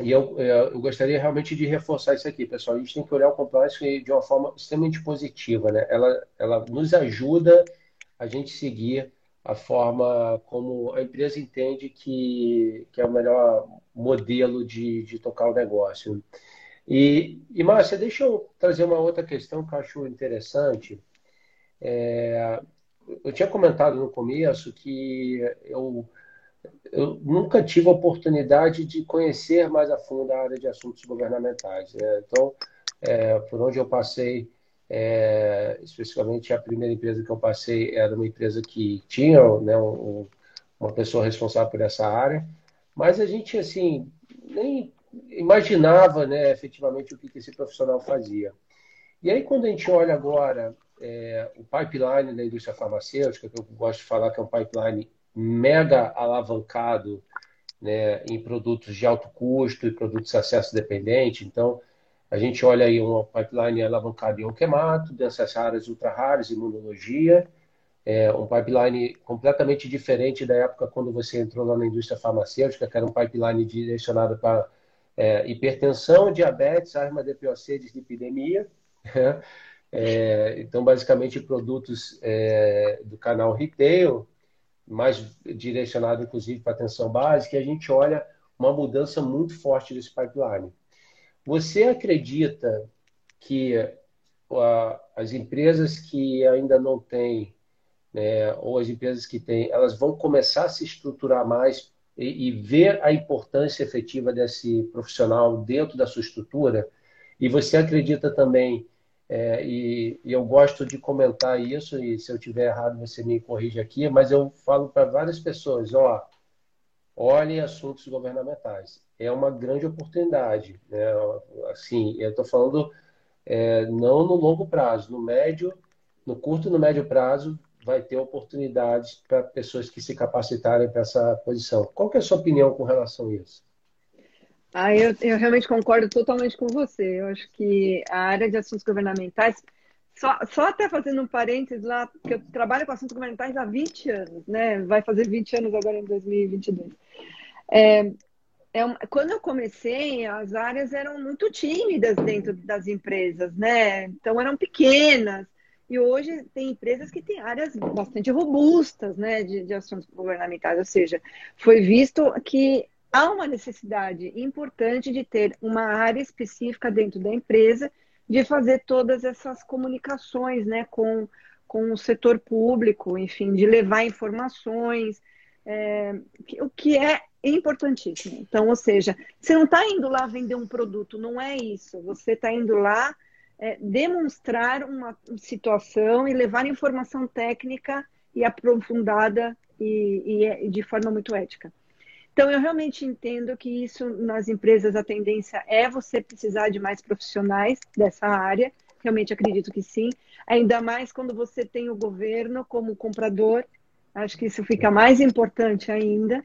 e eu, é, eu gostaria realmente de reforçar isso aqui, pessoal. A gente tem que olhar o compliance de uma forma extremamente positiva, né? Ela, ela nos ajuda a gente seguir a forma como a empresa entende que, que é o melhor modelo de, de tocar o negócio. E, e Márcia, deixa eu trazer uma outra questão que eu acho interessante. É, eu tinha comentado no começo que eu, eu nunca tive a oportunidade de conhecer mais a fundo a área de assuntos governamentais. Né? Então, é, por onde eu passei é, especificamente a primeira empresa que eu passei era uma empresa que tinha né, um, uma pessoa responsável por essa área, mas a gente assim nem imaginava né, efetivamente o que, que esse profissional fazia. E aí, quando a gente olha agora é, o pipeline da indústria farmacêutica, que eu gosto de falar que é um pipeline mega alavancado né, em produtos de alto custo e produtos de acesso dependente. Então, a gente olha aí uma pipeline alavancada em onquemato, dessas áreas ultra raras, imunologia, é um pipeline completamente diferente da época quando você entrou lá na indústria farmacêutica, que era um pipeline direcionado para é, hipertensão, diabetes, asma, DPOC, dislipidemia. Né? É, então, basicamente, produtos é, do canal retail, mais direcionado, inclusive, para atenção básica, e a gente olha uma mudança muito forte desse pipeline. Você acredita que as empresas que ainda não têm, né, ou as empresas que têm, elas vão começar a se estruturar mais e, e ver a importância efetiva desse profissional dentro da sua estrutura? E você acredita também é, e, e, eu gosto de comentar isso, e se eu tiver errado você me corrige aqui, mas eu falo para várias pessoas, ó, olhem assuntos governamentais. É uma grande oportunidade. Né? Assim, eu estou falando é, não no longo prazo, no médio, no curto e no médio prazo, vai ter oportunidades para pessoas que se capacitarem para essa posição. Qual é a sua opinião com relação a isso? Ah, eu, eu realmente concordo totalmente com você. Eu acho que a área de assuntos governamentais, só, só até fazendo um parênteses lá, porque eu trabalho com assuntos governamentais há 20 anos, né? Vai fazer 20 anos agora em 2022. É, é quando eu comecei, as áreas eram muito tímidas dentro das empresas, né? Então eram pequenas. E hoje tem empresas que têm áreas bastante robustas, né, de, de assuntos governamentais. Ou seja, foi visto que há uma necessidade importante de ter uma área específica dentro da empresa de fazer todas essas comunicações né, com, com o setor público, enfim, de levar informações, é, o que é importantíssimo. Então, ou seja, você não está indo lá vender um produto, não é isso. Você está indo lá é, demonstrar uma situação e levar informação técnica e aprofundada e, e de forma muito ética. Então, eu realmente entendo que isso nas empresas a tendência é você precisar de mais profissionais dessa área. Realmente acredito que sim. Ainda mais quando você tem o governo como comprador. Acho que isso fica mais importante ainda,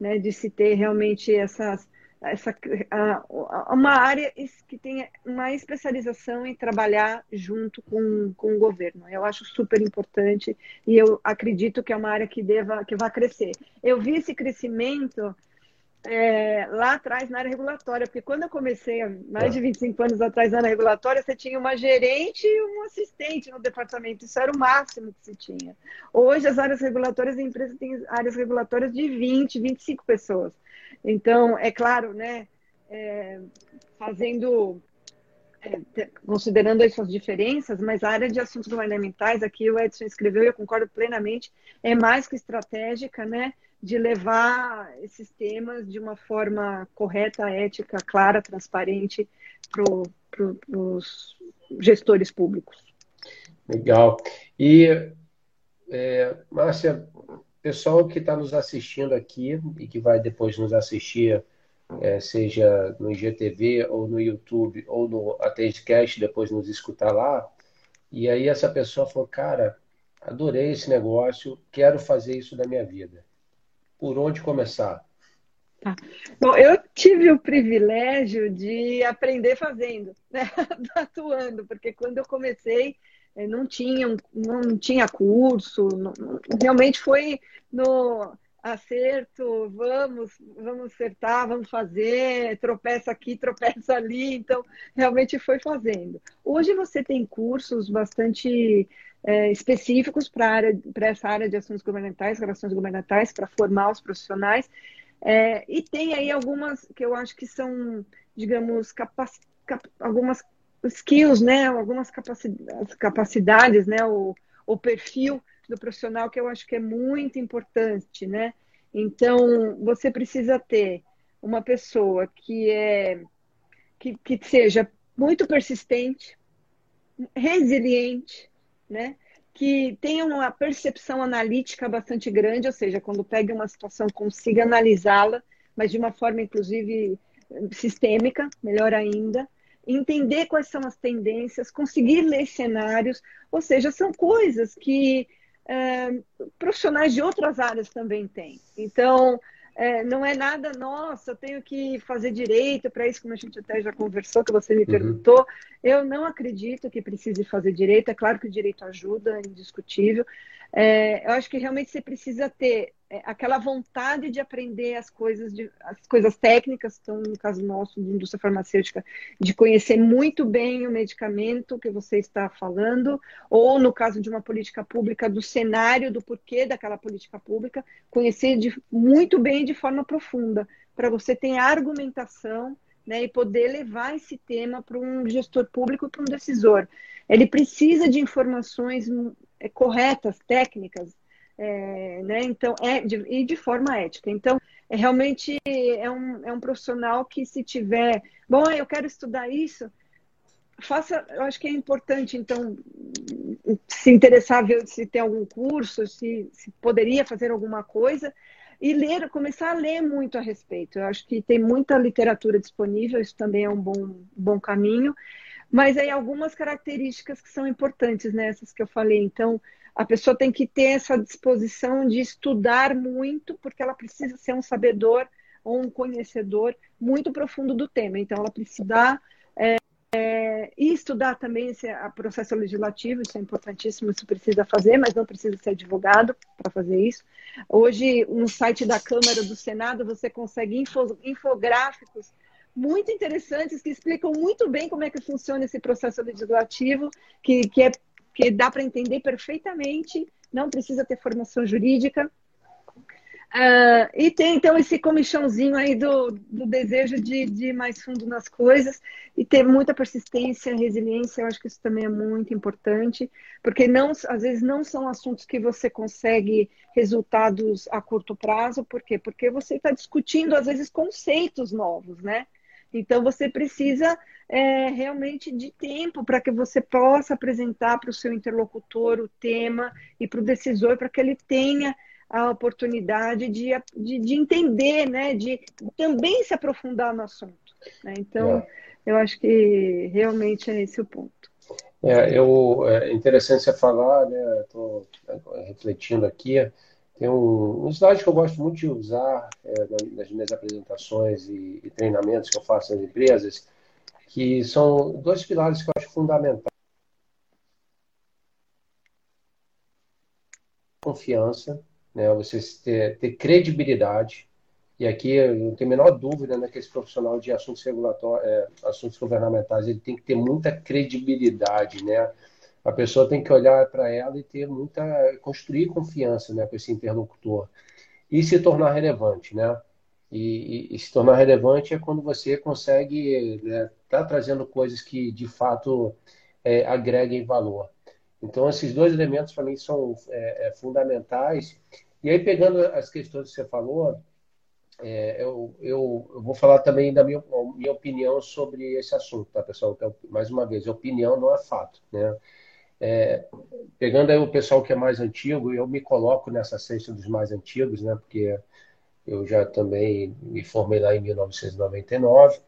né, de se ter realmente essas essa, uma área que tenha uma especialização em trabalhar junto com, com o governo. Eu acho super importante e eu acredito que é uma área que deva que vai crescer. Eu vi esse crescimento é, lá atrás na área regulatória, porque quando eu comecei, mais de 25 anos atrás na área regulatória, você tinha uma gerente e um assistente no departamento, isso era o máximo que se tinha. Hoje, as áreas regulatórias, a empresa tem áreas regulatórias de 20, 25 pessoas. Então, é claro, né, é, fazendo, é, considerando essas diferenças, mas a área de assuntos governamentais, aqui o Edson escreveu e eu concordo plenamente, é mais que estratégica, né, de levar esses temas de uma forma correta, ética, clara, transparente para pro, os gestores públicos. Legal. E, é, Márcia, pessoal que está nos assistindo aqui e que vai depois nos assistir, é, seja no IGTV ou no YouTube ou no Atendcast, depois nos escutar lá, e aí essa pessoa falou, cara, adorei esse negócio, quero fazer isso da minha vida. Por onde começar? Tá. Bom, eu tive o privilégio de aprender fazendo, né? <laughs> atuando, porque quando eu comecei, não tinha, não tinha curso, não, realmente foi no acerto, vamos, vamos acertar, vamos fazer, tropeça aqui, <laughs> tropeça ali, então realmente foi fazendo. Hoje você tem cursos bastante é, específicos para essa área de assuntos governamentais, relações governamentais, para formar os profissionais, é, e tem aí algumas que eu acho que são, digamos, algumas skills, né, algumas capacidades, né, o, o perfil do profissional que eu acho que é muito importante, né? Então, você precisa ter uma pessoa que é que, que seja muito persistente, resiliente, né? Que tenha uma percepção analítica bastante grande, ou seja, quando pega uma situação consiga analisá-la, mas de uma forma inclusive sistêmica, melhor ainda, entender quais são as tendências, conseguir ler cenários, ou seja, são coisas que é, profissionais de outras áreas também têm. Então, é, não é nada, nossa, eu tenho que fazer direito para isso, como a gente até já conversou, que você me uhum. perguntou. Eu não acredito que precise fazer direito, é claro que o direito ajuda, é indiscutível. É, eu acho que realmente você precisa ter é, aquela vontade de aprender as coisas, de, as coisas técnicas, então, no caso nosso, de indústria farmacêutica, de conhecer muito bem o medicamento que você está falando, ou no caso de uma política pública, do cenário, do porquê daquela política pública, conhecer de, muito bem de forma profunda, para você ter argumentação né, e poder levar esse tema para um gestor público para um decisor. Ele precisa de informações corretas, técnicas, é, né? Então, é de, e de forma ética. Então, é, realmente é um, é um profissional que se tiver, bom, eu quero estudar isso, faça, eu acho que é importante, então, se interessar, ver se tem algum curso, se, se poderia fazer alguma coisa, e ler, começar a ler muito a respeito. Eu acho que tem muita literatura disponível, isso também é um bom, bom caminho, mas aí algumas características que são importantes nessas que eu falei. Então, a pessoa tem que ter essa disposição de estudar muito, porque ela precisa ser um sabedor ou um conhecedor muito profundo do tema. Então, ela precisa é, é, estudar também esse processo legislativo, isso é importantíssimo, isso precisa fazer, mas não precisa ser advogado para fazer isso. Hoje, no site da Câmara do Senado, você consegue info, infográficos muito interessantes que explicam muito bem como é que funciona esse processo legislativo, que, que é que dá para entender perfeitamente, não precisa ter formação jurídica. Uh, e tem então esse comichãozinho aí do, do desejo de, de ir mais fundo nas coisas e ter muita persistência, resiliência, eu acho que isso também é muito importante, porque não, às vezes não são assuntos que você consegue resultados a curto prazo, por quê? Porque você está discutindo, às vezes, conceitos novos, né? Então, você precisa é, realmente de tempo para que você possa apresentar para o seu interlocutor o tema e para o decisor, para que ele tenha a oportunidade de, de, de, entender, né, de também se aprofundar no assunto. Né? Então, é. eu acho que realmente é esse o ponto. É, eu, é interessante você falar, né, estou refletindo aqui, tem um, um slide que eu gosto muito de usar é, nas minhas apresentações e, e, treinamentos que eu faço nas empresas, que são dois pilares que eu acho fundamentais. Confiança, né, você ter, ter credibilidade, e aqui eu não tenho a menor dúvida né, que esse profissional de assuntos regulatórios, é, assuntos governamentais, ele tem que ter muita credibilidade, né? A pessoa tem que olhar para ela e ter muita construir confiança né, com esse interlocutor e se tornar relevante, né? E, e, e se tornar relevante é quando você consegue estar né, tá trazendo coisas que de fato é, agreguem valor. Então esses dois elementos para mim são é, é, fundamentais. E aí pegando as questões que você falou, é, eu, eu, eu, vou falar também da minha, minha opinião sobre esse assunto, tá, pessoal? Então, mais uma vez, opinião não é fato, né? É, pegando aí o pessoal que é mais antigo, eu me coloco nessa cesta dos mais antigos, né? Porque eu já também me formei lá em 1999.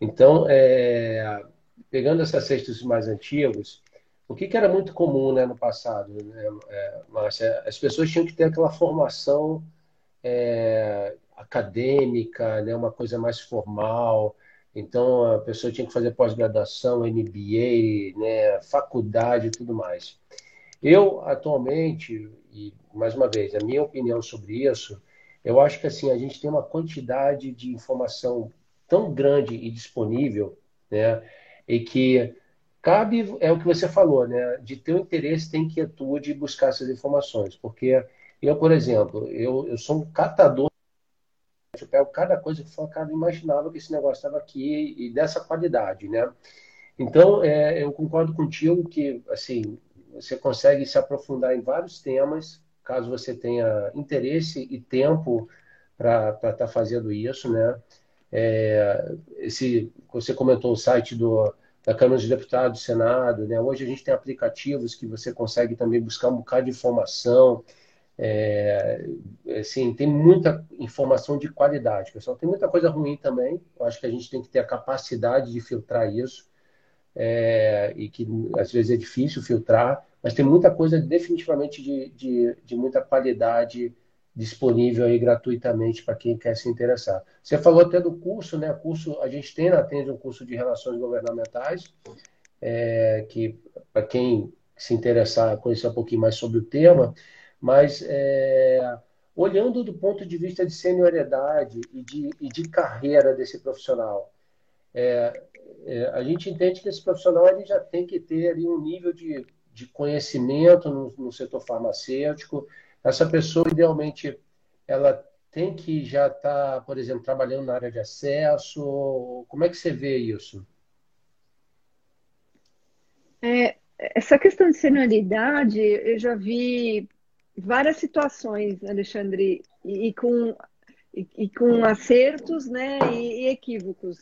Então, é, pegando essa cesta dos mais antigos, o que, que, era muito comum né, no passado, né, é, Márcia? As pessoas tinham que ter aquela formação é, acadêmica, né, uma coisa mais formal, então a pessoa tinha que fazer pós-graduação, MBA, né, faculdade e tudo mais. Eu atualmente, e mais uma vez, a minha opinião sobre isso, eu acho que assim a gente tem uma quantidade de informação tão grande e disponível, né, e que cabe é o que você falou, né, de ter o interesse, ter inquietude e buscar essas informações, porque eu, por exemplo, eu, eu sou um catador eu pego cada coisa que eu cara, não imaginava que esse negócio estava aqui e dessa qualidade, né? Então, é, eu concordo contigo que, assim, você consegue se aprofundar em vários temas, caso você tenha interesse e tempo para estar tá fazendo isso, né? É, esse, você comentou o site do, da Câmara dos Deputados, do Senado, né? Hoje a gente tem aplicativos que você consegue também buscar um bocado de informação, É, assim, tem muita informação de qualidade, pessoal. Tem muita coisa ruim também. Eu acho que a gente tem que ter a capacidade de filtrar isso. É, e que às vezes é difícil filtrar, mas tem muita coisa definitivamente de, de, de muita qualidade disponível aí gratuitamente para quem quer se interessar. Você falou até do curso, né? Curso, a gente tem na Atende um curso de relações governamentais, é, que para quem se interessar, conhecer um pouquinho mais sobre o tema, mas é, olhando do ponto de vista de senioriedade e de, e de carreira desse profissional, é, é, a gente entende que esse profissional ele já tem que ter ali um nível de, de conhecimento no, no setor farmacêutico, essa pessoa, idealmente, ela tem que já estar, tá, por exemplo, trabalhando na área de acesso? Como é que você vê isso? É, essa questão de senioridade, eu já vi várias situações, Alexandre, e, e com, e, e, com acertos né, e, e equívocos.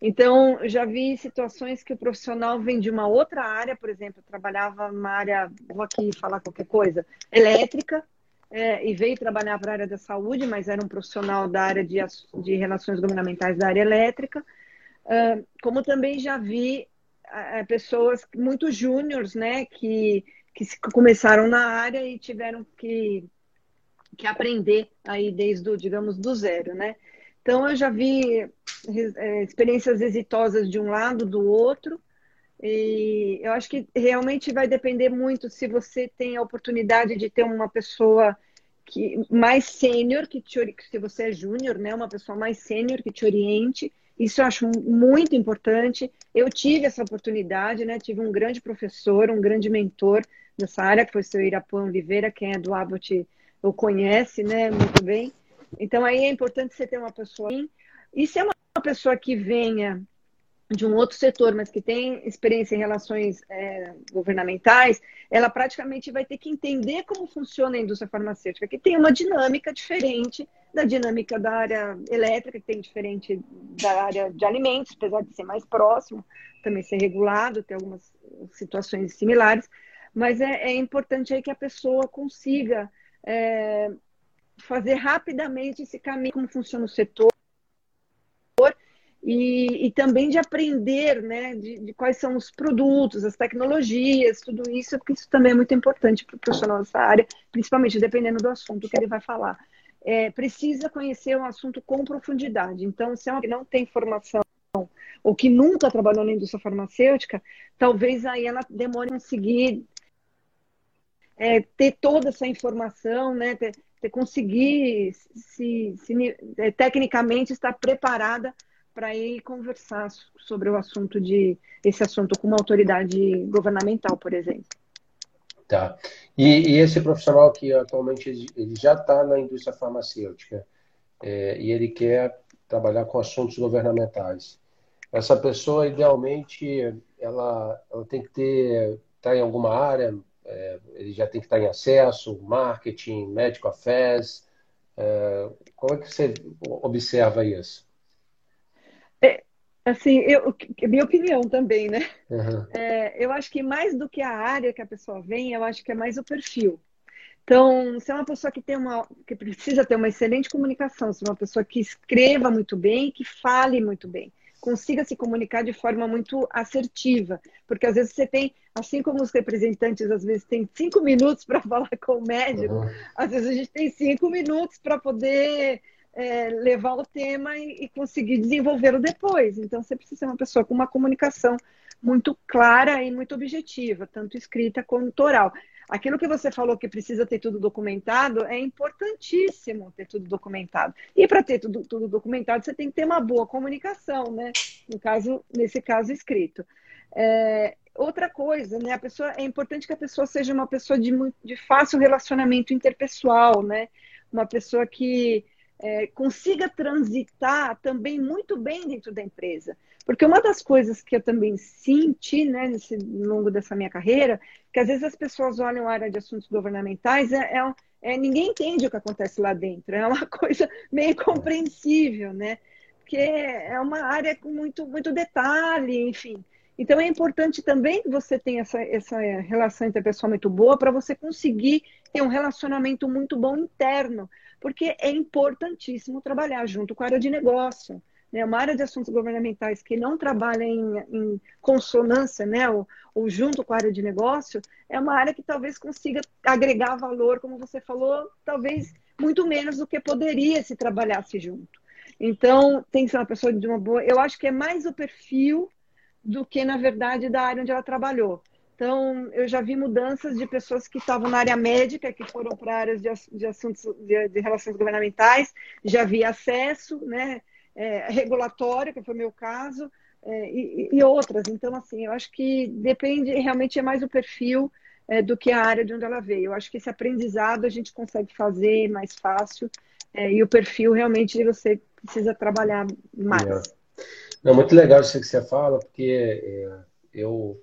Então, já vi situações que o profissional vem de uma outra área, por exemplo, trabalhava numa área, vou aqui falar qualquer coisa, elétrica, é, e veio trabalhar para a área da saúde, mas era um profissional da área de, de relações governamentais da área elétrica. Uh, como também já vi pessoas muito júniores, né, que, que começaram na área e tiveram que, que aprender aí desde, o, digamos, do zero, né? Então, eu já vi é, experiências exitosas de um lado, do outro, e eu acho que realmente vai depender muito se você tem a oportunidade de ter uma pessoa que mais sênior, que te, se você é júnior, né, uma pessoa mais sênior que te oriente. Isso eu acho muito importante. Eu tive essa oportunidade, né? Tive um grande professor, um grande mentor nessa área, que foi o seu Irapuã Oliveira, quem é do Abbott o conhece, né, muito bem. Então, aí é importante você ter uma pessoa assim. E é uma pessoa que venha de um outro setor, mas que tem experiência em relações é, governamentais, ela praticamente vai ter que entender como funciona a indústria farmacêutica, que tem uma dinâmica diferente da dinâmica da área elétrica, que tem diferente da área de alimentos, apesar de ser mais próximo, também ser regulado, ter algumas situações similares, mas é, é importante aí que a pessoa consiga é, fazer rapidamente esse caminho, como funciona o setor, e, e também de aprender né, de, de, quais são os produtos, as tecnologias, tudo isso, porque isso também é muito importante para o profissional dessa área, principalmente dependendo do assunto que ele vai falar. É, precisa conhecer um assunto com profundidade. Então, se é uma que não tem formação ou que nunca trabalhou na indústria farmacêutica, talvez aí ela demore a conseguir é, ter toda essa informação, né, ter, ter conseguir se, se, é, tecnicamente estar preparada para ir conversar sobre o assunto de esse assunto com uma autoridade governamental, por exemplo. Tá. E, e esse profissional que atualmente ele já está na indústria farmacêutica é, e ele quer trabalhar com assuntos governamentais. Essa pessoa, idealmente, ela, ela tem que ter estar tá em alguma área, é, ele já tem que estar tá em acesso, marketing, medical affairs. É, como é que você observa isso? É, assim, eu, minha opinião também, né? Uhum. É, eu acho que mais do que a área que a pessoa vem, eu acho que é mais o perfil. Então, se é uma pessoa que tem uma, que precisa ter uma excelente comunicação, se é uma pessoa que escreva muito bem, que fale muito bem, consiga se comunicar de forma muito assertiva, porque às vezes você tem, assim como os representantes às vezes têm cinco minutos para <laughs> falar com o médico, uhum. às vezes a gente tem cinco minutos para poder é, levar o tema e, e conseguir desenvolvê-lo depois. Então, você precisa ser uma pessoa com uma comunicação muito clara e muito objetiva, tanto escrita quanto oral. Aquilo que você falou que precisa ter tudo documentado é importantíssimo ter tudo documentado. E para ter tudo, tudo, documentado, você tem que ter uma boa comunicação, né? No caso, nesse caso, escrito. É, outra coisa, né? A pessoa é importante que a pessoa seja uma pessoa de, de fácil relacionamento interpessoal, né? Uma pessoa que é, consiga transitar também muito bem dentro da empresa. Porque uma das coisas que eu também senti, né, nesse longo dessa minha carreira, que às vezes as pessoas olham a área de assuntos governamentais, é, é, é, ninguém entende o que acontece lá dentro, é uma <laughs> coisa meio compreensível, né? Porque é uma área com muito, muito detalhe, enfim. Então é importante também que você tenha essa, essa relação interpessoal muito boa para você conseguir ter um relacionamento muito bom interno, porque é importantíssimo trabalhar junto com a área de negócio. Né? Uma área de assuntos governamentais que não trabalha em, em consonância, né? Ou, ou, junto com a área de negócio, é uma área que talvez consiga agregar valor, como você falou, talvez muito menos do que poderia se trabalhasse junto. Então, tem que ser uma pessoa de uma boa. Eu acho que é mais o perfil do que, na verdade, da área onde ela trabalhou. Então, eu já vi mudanças de pessoas que estavam na área médica, que foram para áreas de, de assuntos de, de, relações governamentais, já vi acesso, né, é, regulatório, que foi o meu caso, é, e, e, outras. Então, assim, eu acho que depende, realmente é mais o perfil é, do que a área de onde ela veio. Eu acho que esse aprendizado a gente consegue fazer mais fácil, é, e o perfil realmente você precisa trabalhar mais. É. Não, muito legal isso que você fala, porque é, eu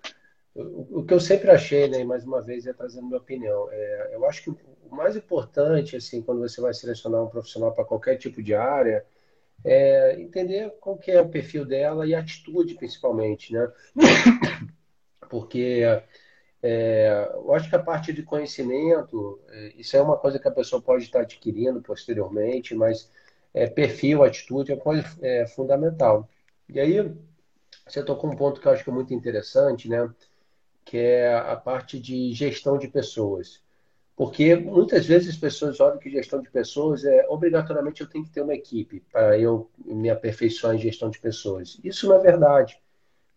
o que eu sempre achei, né, mais uma vez é trazendo minha opinião, é, eu acho que o mais importante, assim, quando você vai selecionar um profissional para qualquer tipo de área, é entender qual que é o perfil dela e a atitude, principalmente, né? Porque é, eu acho que a parte de conhecimento, é, isso é uma coisa que a pessoa pode estar adquirindo posteriormente, mas é, perfil, atitude é coisa é, fundamental. E aí, você tocou um ponto que eu acho que é muito interessante, né? Que é a parte de gestão de pessoas. Porque muitas vezes as pessoas olham que gestão de pessoas é obrigatoriamente eu tenho que ter uma equipe para eu me aperfeiçoar em gestão de pessoas. Isso não é verdade.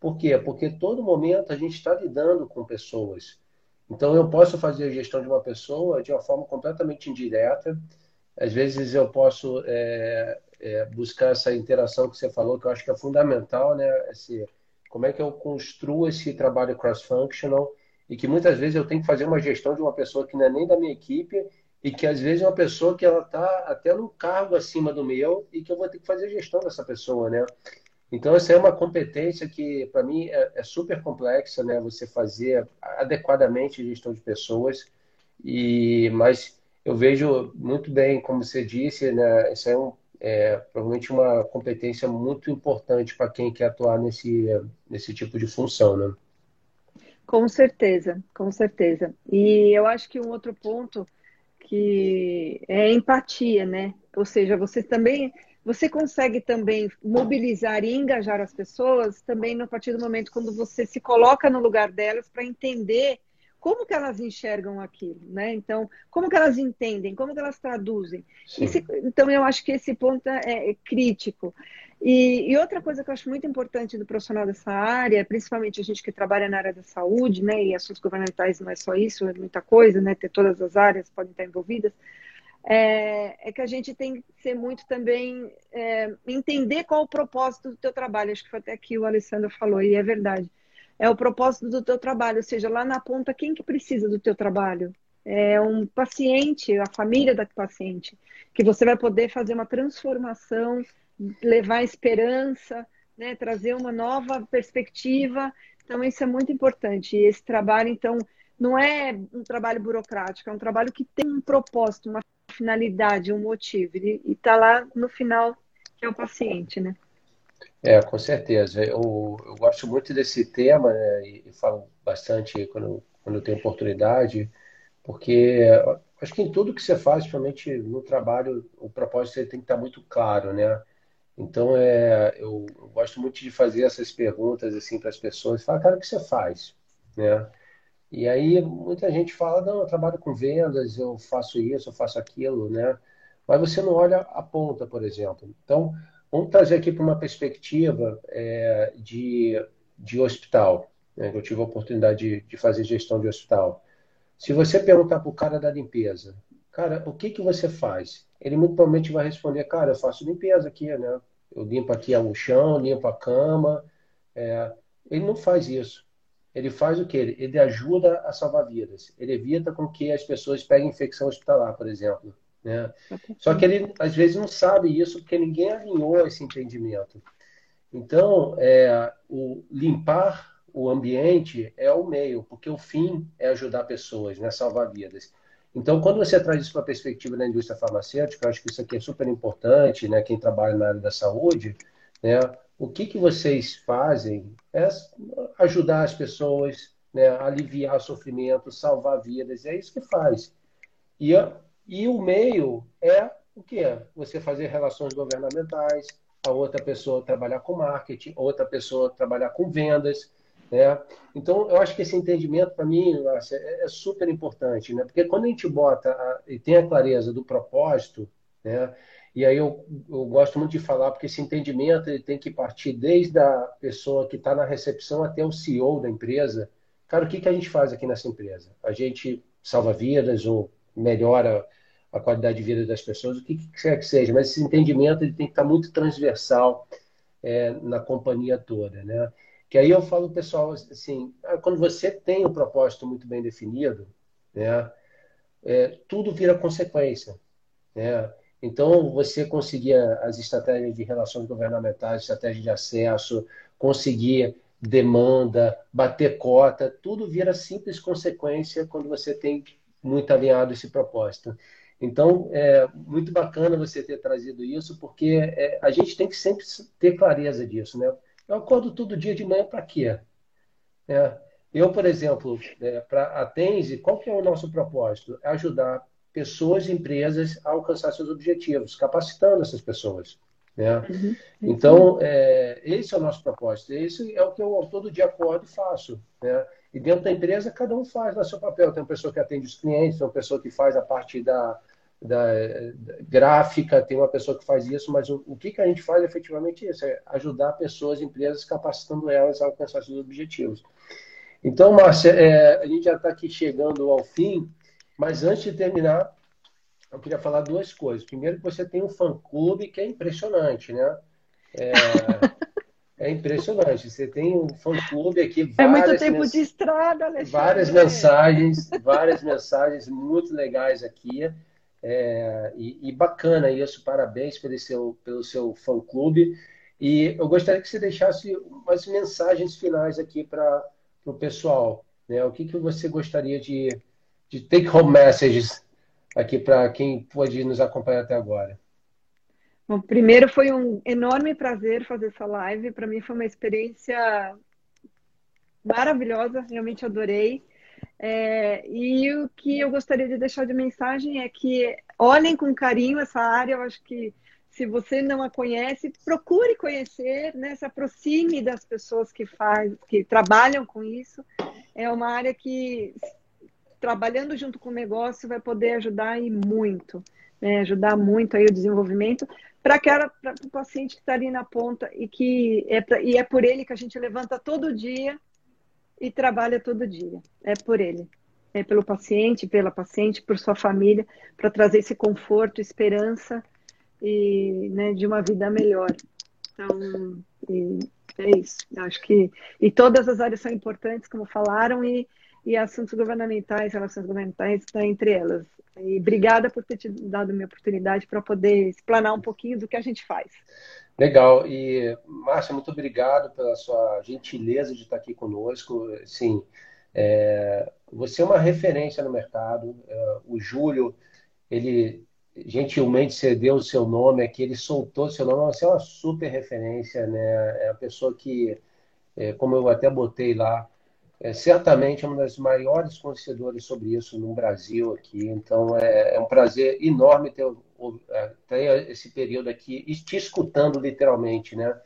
Por quê? Porque todo momento a gente está lidando com pessoas. Então eu posso fazer a gestão de uma pessoa de uma forma completamente indireta. Às vezes eu posso é, é, buscar essa interação que você falou, que eu acho que é fundamental, né? Esse, como é que eu construo esse trabalho cross-functional e que muitas vezes eu tenho que fazer uma gestão de uma pessoa que não é nem da minha equipe e que às vezes é uma pessoa que ela está até no cargo acima do meu e que eu vou ter que fazer gestão dessa pessoa, né? Então essa é uma competência que para mim é, é, super complexa, né? Você fazer adequadamente gestão de pessoas e mas eu vejo muito bem, como você disse, né? Isso é um é provavelmente uma competência muito importante para quem quer atuar nesse, nesse tipo de função, né? Com certeza, com certeza. E eu acho que um outro ponto que é a empatia, né? Ou seja, você também você consegue também mobilizar e engajar as pessoas também no partir do momento quando você se coloca no lugar delas para entender como que elas enxergam aquilo, né? Então, como que elas entendem, como que elas traduzem. Esse, então, eu acho que esse ponto é, é crítico. E, e, outra coisa que eu acho muito importante do profissional dessa área, principalmente a gente que trabalha na área da saúde, né? E assuntos governamentais não é só isso, é muita coisa, né? Ter todas as áreas podem estar envolvidas. É, é que a gente tem que ser muito também é, entender qual o propósito do teu trabalho. Acho que foi até aqui o Alessandro falou, e é verdade é o propósito do teu trabalho, ou seja, lá na ponta, quem que precisa do teu trabalho? É um paciente, a família da paciente, que você vai poder fazer uma transformação, levar esperança, né, trazer uma nova perspectiva. Então, isso é muito importante. E esse trabalho, então, não é um trabalho burocrático, é um trabalho que tem um propósito, uma finalidade, um motivo. E está lá no final, que é o paciente, né? É, com certeza. Eu, eu gosto muito desse tema, né, e, e falo bastante quando, quando eu tenho oportunidade, porque acho que em tudo que você faz, principalmente no trabalho, o propósito tem que estar muito claro, né? Então, é, eu, eu gosto muito de fazer essas perguntas assim para as pessoas. Fala, cara, o que você faz? Né? E aí muita gente fala, não, eu trabalho com vendas, eu faço isso, eu faço aquilo, né? Mas você não olha a ponta, por exemplo. Então, Vamos trazer aqui para uma perspectiva é, de, de hospital. Né? Eu tive a oportunidade de, de fazer gestão de hospital. Se você perguntar para o cara da limpeza, cara, o que, que você faz? Ele muito provavelmente vai responder, cara, eu faço limpeza aqui, né? Eu limpo aqui o chão, limpo a cama. É... Ele não faz isso. Ele faz o que? Ele ajuda a salvar vidas. Ele evita com que as pessoas peguem infecção hospitalar, por exemplo. Né? Só que ele, às vezes, não sabe isso porque ninguém alinhou esse entendimento. Então, é, o limpar o ambiente é o meio, porque o fim é ajudar pessoas, né? salvar vidas. Então, quando você traz isso para a perspectiva da indústria farmacêutica, eu acho que isso aqui é super importante, né? quem trabalha na área da saúde, né? o que, que vocês fazem é ajudar as pessoas, né, aliviar sofrimento, salvar vidas, é isso que faz. E, e o meio é o que é? Você fazer relações governamentais, a outra pessoa trabalhar com marketing, outra pessoa trabalhar com vendas, né? Então, eu acho que esse entendimento, para mim, é, é, super importante, né? porque quando a gente bota a, e tem a clareza do propósito, né? e aí eu, eu gosto muito de falar, porque esse entendimento ele tem que partir desde a pessoa que está na recepção até o CEO da empresa. Cara, o que, que a gente faz aqui nessa empresa? A gente salva vidas ou melhora a qualidade de vida das pessoas, o que quer que seja, mas esse entendimento ele tem que estar muito transversal é, na companhia toda, né? Que aí eu falo pessoal assim, ah, quando você tem um propósito muito bem definido, né? É, tudo vira consequência, né? Então, você conseguir as estratégias de relações governamentais, estratégia de acesso, conseguir demanda, bater cota, tudo vira simples consequência quando você tem muito alinhado esse propósito. Então, é muito bacana você ter trazido isso, porque é, a gente tem que sempre ter clareza disso, né? Eu acordo todo dia de manhã para quê? É, eu, por exemplo, é, para a Tense, qual que é o nosso propósito? É ajudar pessoas e empresas a alcançar seus objetivos, capacitando essas pessoas. Né? Uhum. Então, é, esse é o nosso propósito. Esse é o que eu todo dia acordo e faço. Né? E dentro da empresa, cada um faz o seu papel. Tem uma pessoa que atende os clientes, tem uma pessoa que faz a parte da, da, da gráfica, tem uma pessoa que faz isso, mas o, o, que, que a gente faz efetivamente é isso, é ajudar pessoas, empresas, capacitando elas a alcançar seus objetivos. Então, Márcia, é, a gente já está aqui chegando ao fim, mas antes de terminar, eu queria falar duas coisas. Primeiro, que você tem um fã-clube que é impressionante, né? É, <laughs> É impressionante. Você tem um fã-clube aqui. É muito tempo mens... de estrada, Alexandre. Várias mensagens, várias mensagens muito legais aqui. É, e, e, bacana isso. Parabéns pelo seu, pelo seu fã-clube. E eu gostaria que você deixasse umas mensagens finais aqui para o pessoal. Né? O que, que você gostaria de, de take-home messages aqui para quem pode nos acompanhar até agora? Bom, primeiro foi um enorme prazer fazer essa live. Para mim foi uma experiência maravilhosa, realmente adorei. É, e o que eu gostaria de deixar de mensagem é que olhem com carinho essa área. Eu acho que se você não a conhece, procure conhecer, né? se aproxime das pessoas que faz, que trabalham com isso. É uma área que, trabalhando junto com o negócio, vai poder ajudar e muito. Né? Ajudar muito aí o desenvolvimento para o paciente que está ali na ponta e que é pra, e é por ele que a gente levanta todo dia e trabalha todo dia. É por ele. É pelo paciente, pela paciente, por sua família, para trazer esse conforto, esperança e né, de uma vida melhor. Então, é isso. Acho que e todas as áreas são importantes, como falaram, e, e assuntos governamentais, relações governamentais está entre elas. E obrigada por ter te dado minha oportunidade para poder explanar um pouquinho do que a gente faz. Legal. E, Márcia, muito obrigado pela sua gentileza de estar aqui conosco. Sim, é, você é uma referência no mercado. É, o Júlio, ele gentilmente cedeu o seu nome aqui, ele soltou o seu nome. Você é uma super referência, né? É a pessoa que, é, como eu até botei lá, é certamente uma das maiores conhecedoras sobre isso no Brasil aqui. Então é, é um prazer enorme ter, é, ter, esse período aqui e te escutando literalmente, né,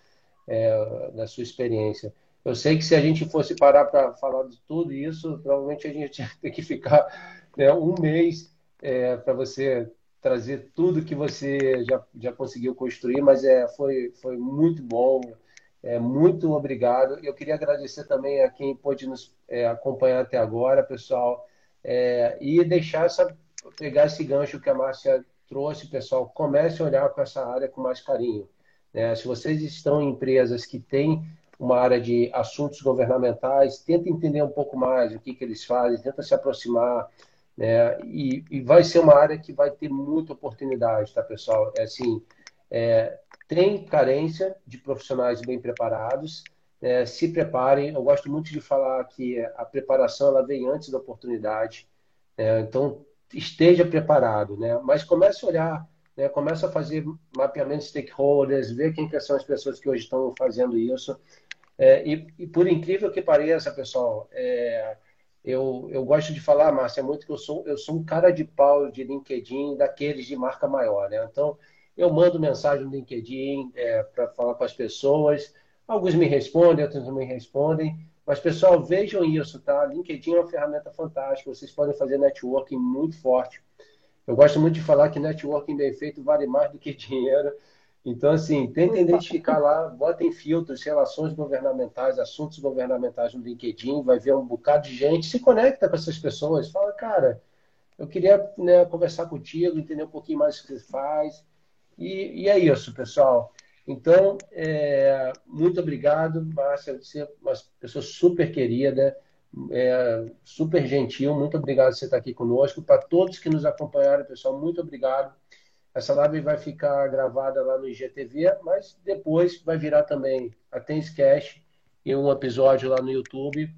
é, da sua experiência. Eu sei que se a gente fosse parar para falar de tudo isso, provavelmente a gente <laughs> ia ter que ficar né, um mês é, para você trazer tudo que você já, já conseguiu construir, mas é, foi, foi muito bom. É, muito obrigado. Eu queria agradecer também a quem pôde nos é, acompanhar até agora, pessoal, é, e deixar essa, pegar esse gancho que a Márcia trouxe, pessoal. Comece a olhar para essa área com mais carinho. Né? Se vocês estão em empresas que têm uma área de assuntos governamentais, tenta entender um pouco mais o que, que eles fazem, tenta se aproximar. Né? E, e vai ser uma área que vai ter muita oportunidade, tá, pessoal? É assim, é, tem carência de profissionais bem preparados. É, se preparem. Eu gosto muito de falar que a preparação ela vem antes da oportunidade. É, então esteja preparado, né? Mas comece a olhar né? começa a fazer mapeamento de stakeholders, ver quem que são as pessoas que hoje estão fazendo isso. É, e, e, por incrível que pareça, pessoal, é, eu, eu gosto de falar, Márcia, muito que eu sou, eu sou um cara de pau de LinkedIn daqueles de marca maior, né? Então, eu mando mensagem no LinkedIn é, para falar com as pessoas. Alguns me respondem, outros não me respondem. Mas, pessoal, vejam isso, tá? LinkedIn é uma ferramenta fantástica. Vocês podem fazer networking muito forte. Eu gosto muito de falar que networking bem feito vale mais do que dinheiro. Então, assim, tentem identificar lá, botem filtros, relações governamentais, assuntos governamentais no LinkedIn, vai ver um bocado de gente, se conecta com essas pessoas, fala, cara, eu queria né, conversar contigo, entender um pouquinho mais o que você faz. E, e é isso, pessoal. Então, é, muito obrigado, Márcia, você é uma pessoa super querida, é, super gentil, muito obrigado por você estar aqui conosco. Para todos que nos acompanharam, pessoal, muito obrigado. Essa live vai ficar gravada lá no IGTV, mas depois vai virar também a Tenscast e um episódio lá no YouTube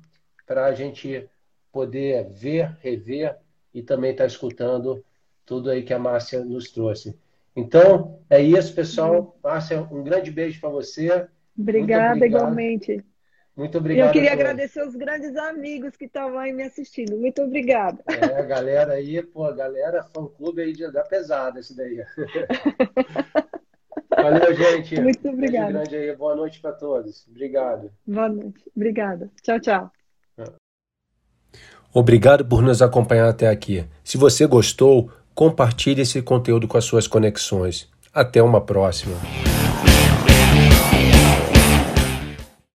para a gente poder ver, rever e também estar tá escutando tudo aí que a Márcia nos trouxe. Então, é isso, pessoal. Márcia, um grande beijo para você. Obrigada, igualmente. Muito obrigado. Eu queria agradecer os grandes amigos que estavam aí me assistindo. Muito obrigada. É, a galera aí, pô, a galera fã-clube aí de da pesada esse daí. <laughs> Valeu, gente. Muito obrigada. grande aí. Boa noite para todos. Obrigado. Boa noite. Obrigada. Tchau, tchau. Obrigado por nos acompanhar até aqui. Se você gostou, compartilhe esse conteúdo com as suas conexões. Até uma próxima.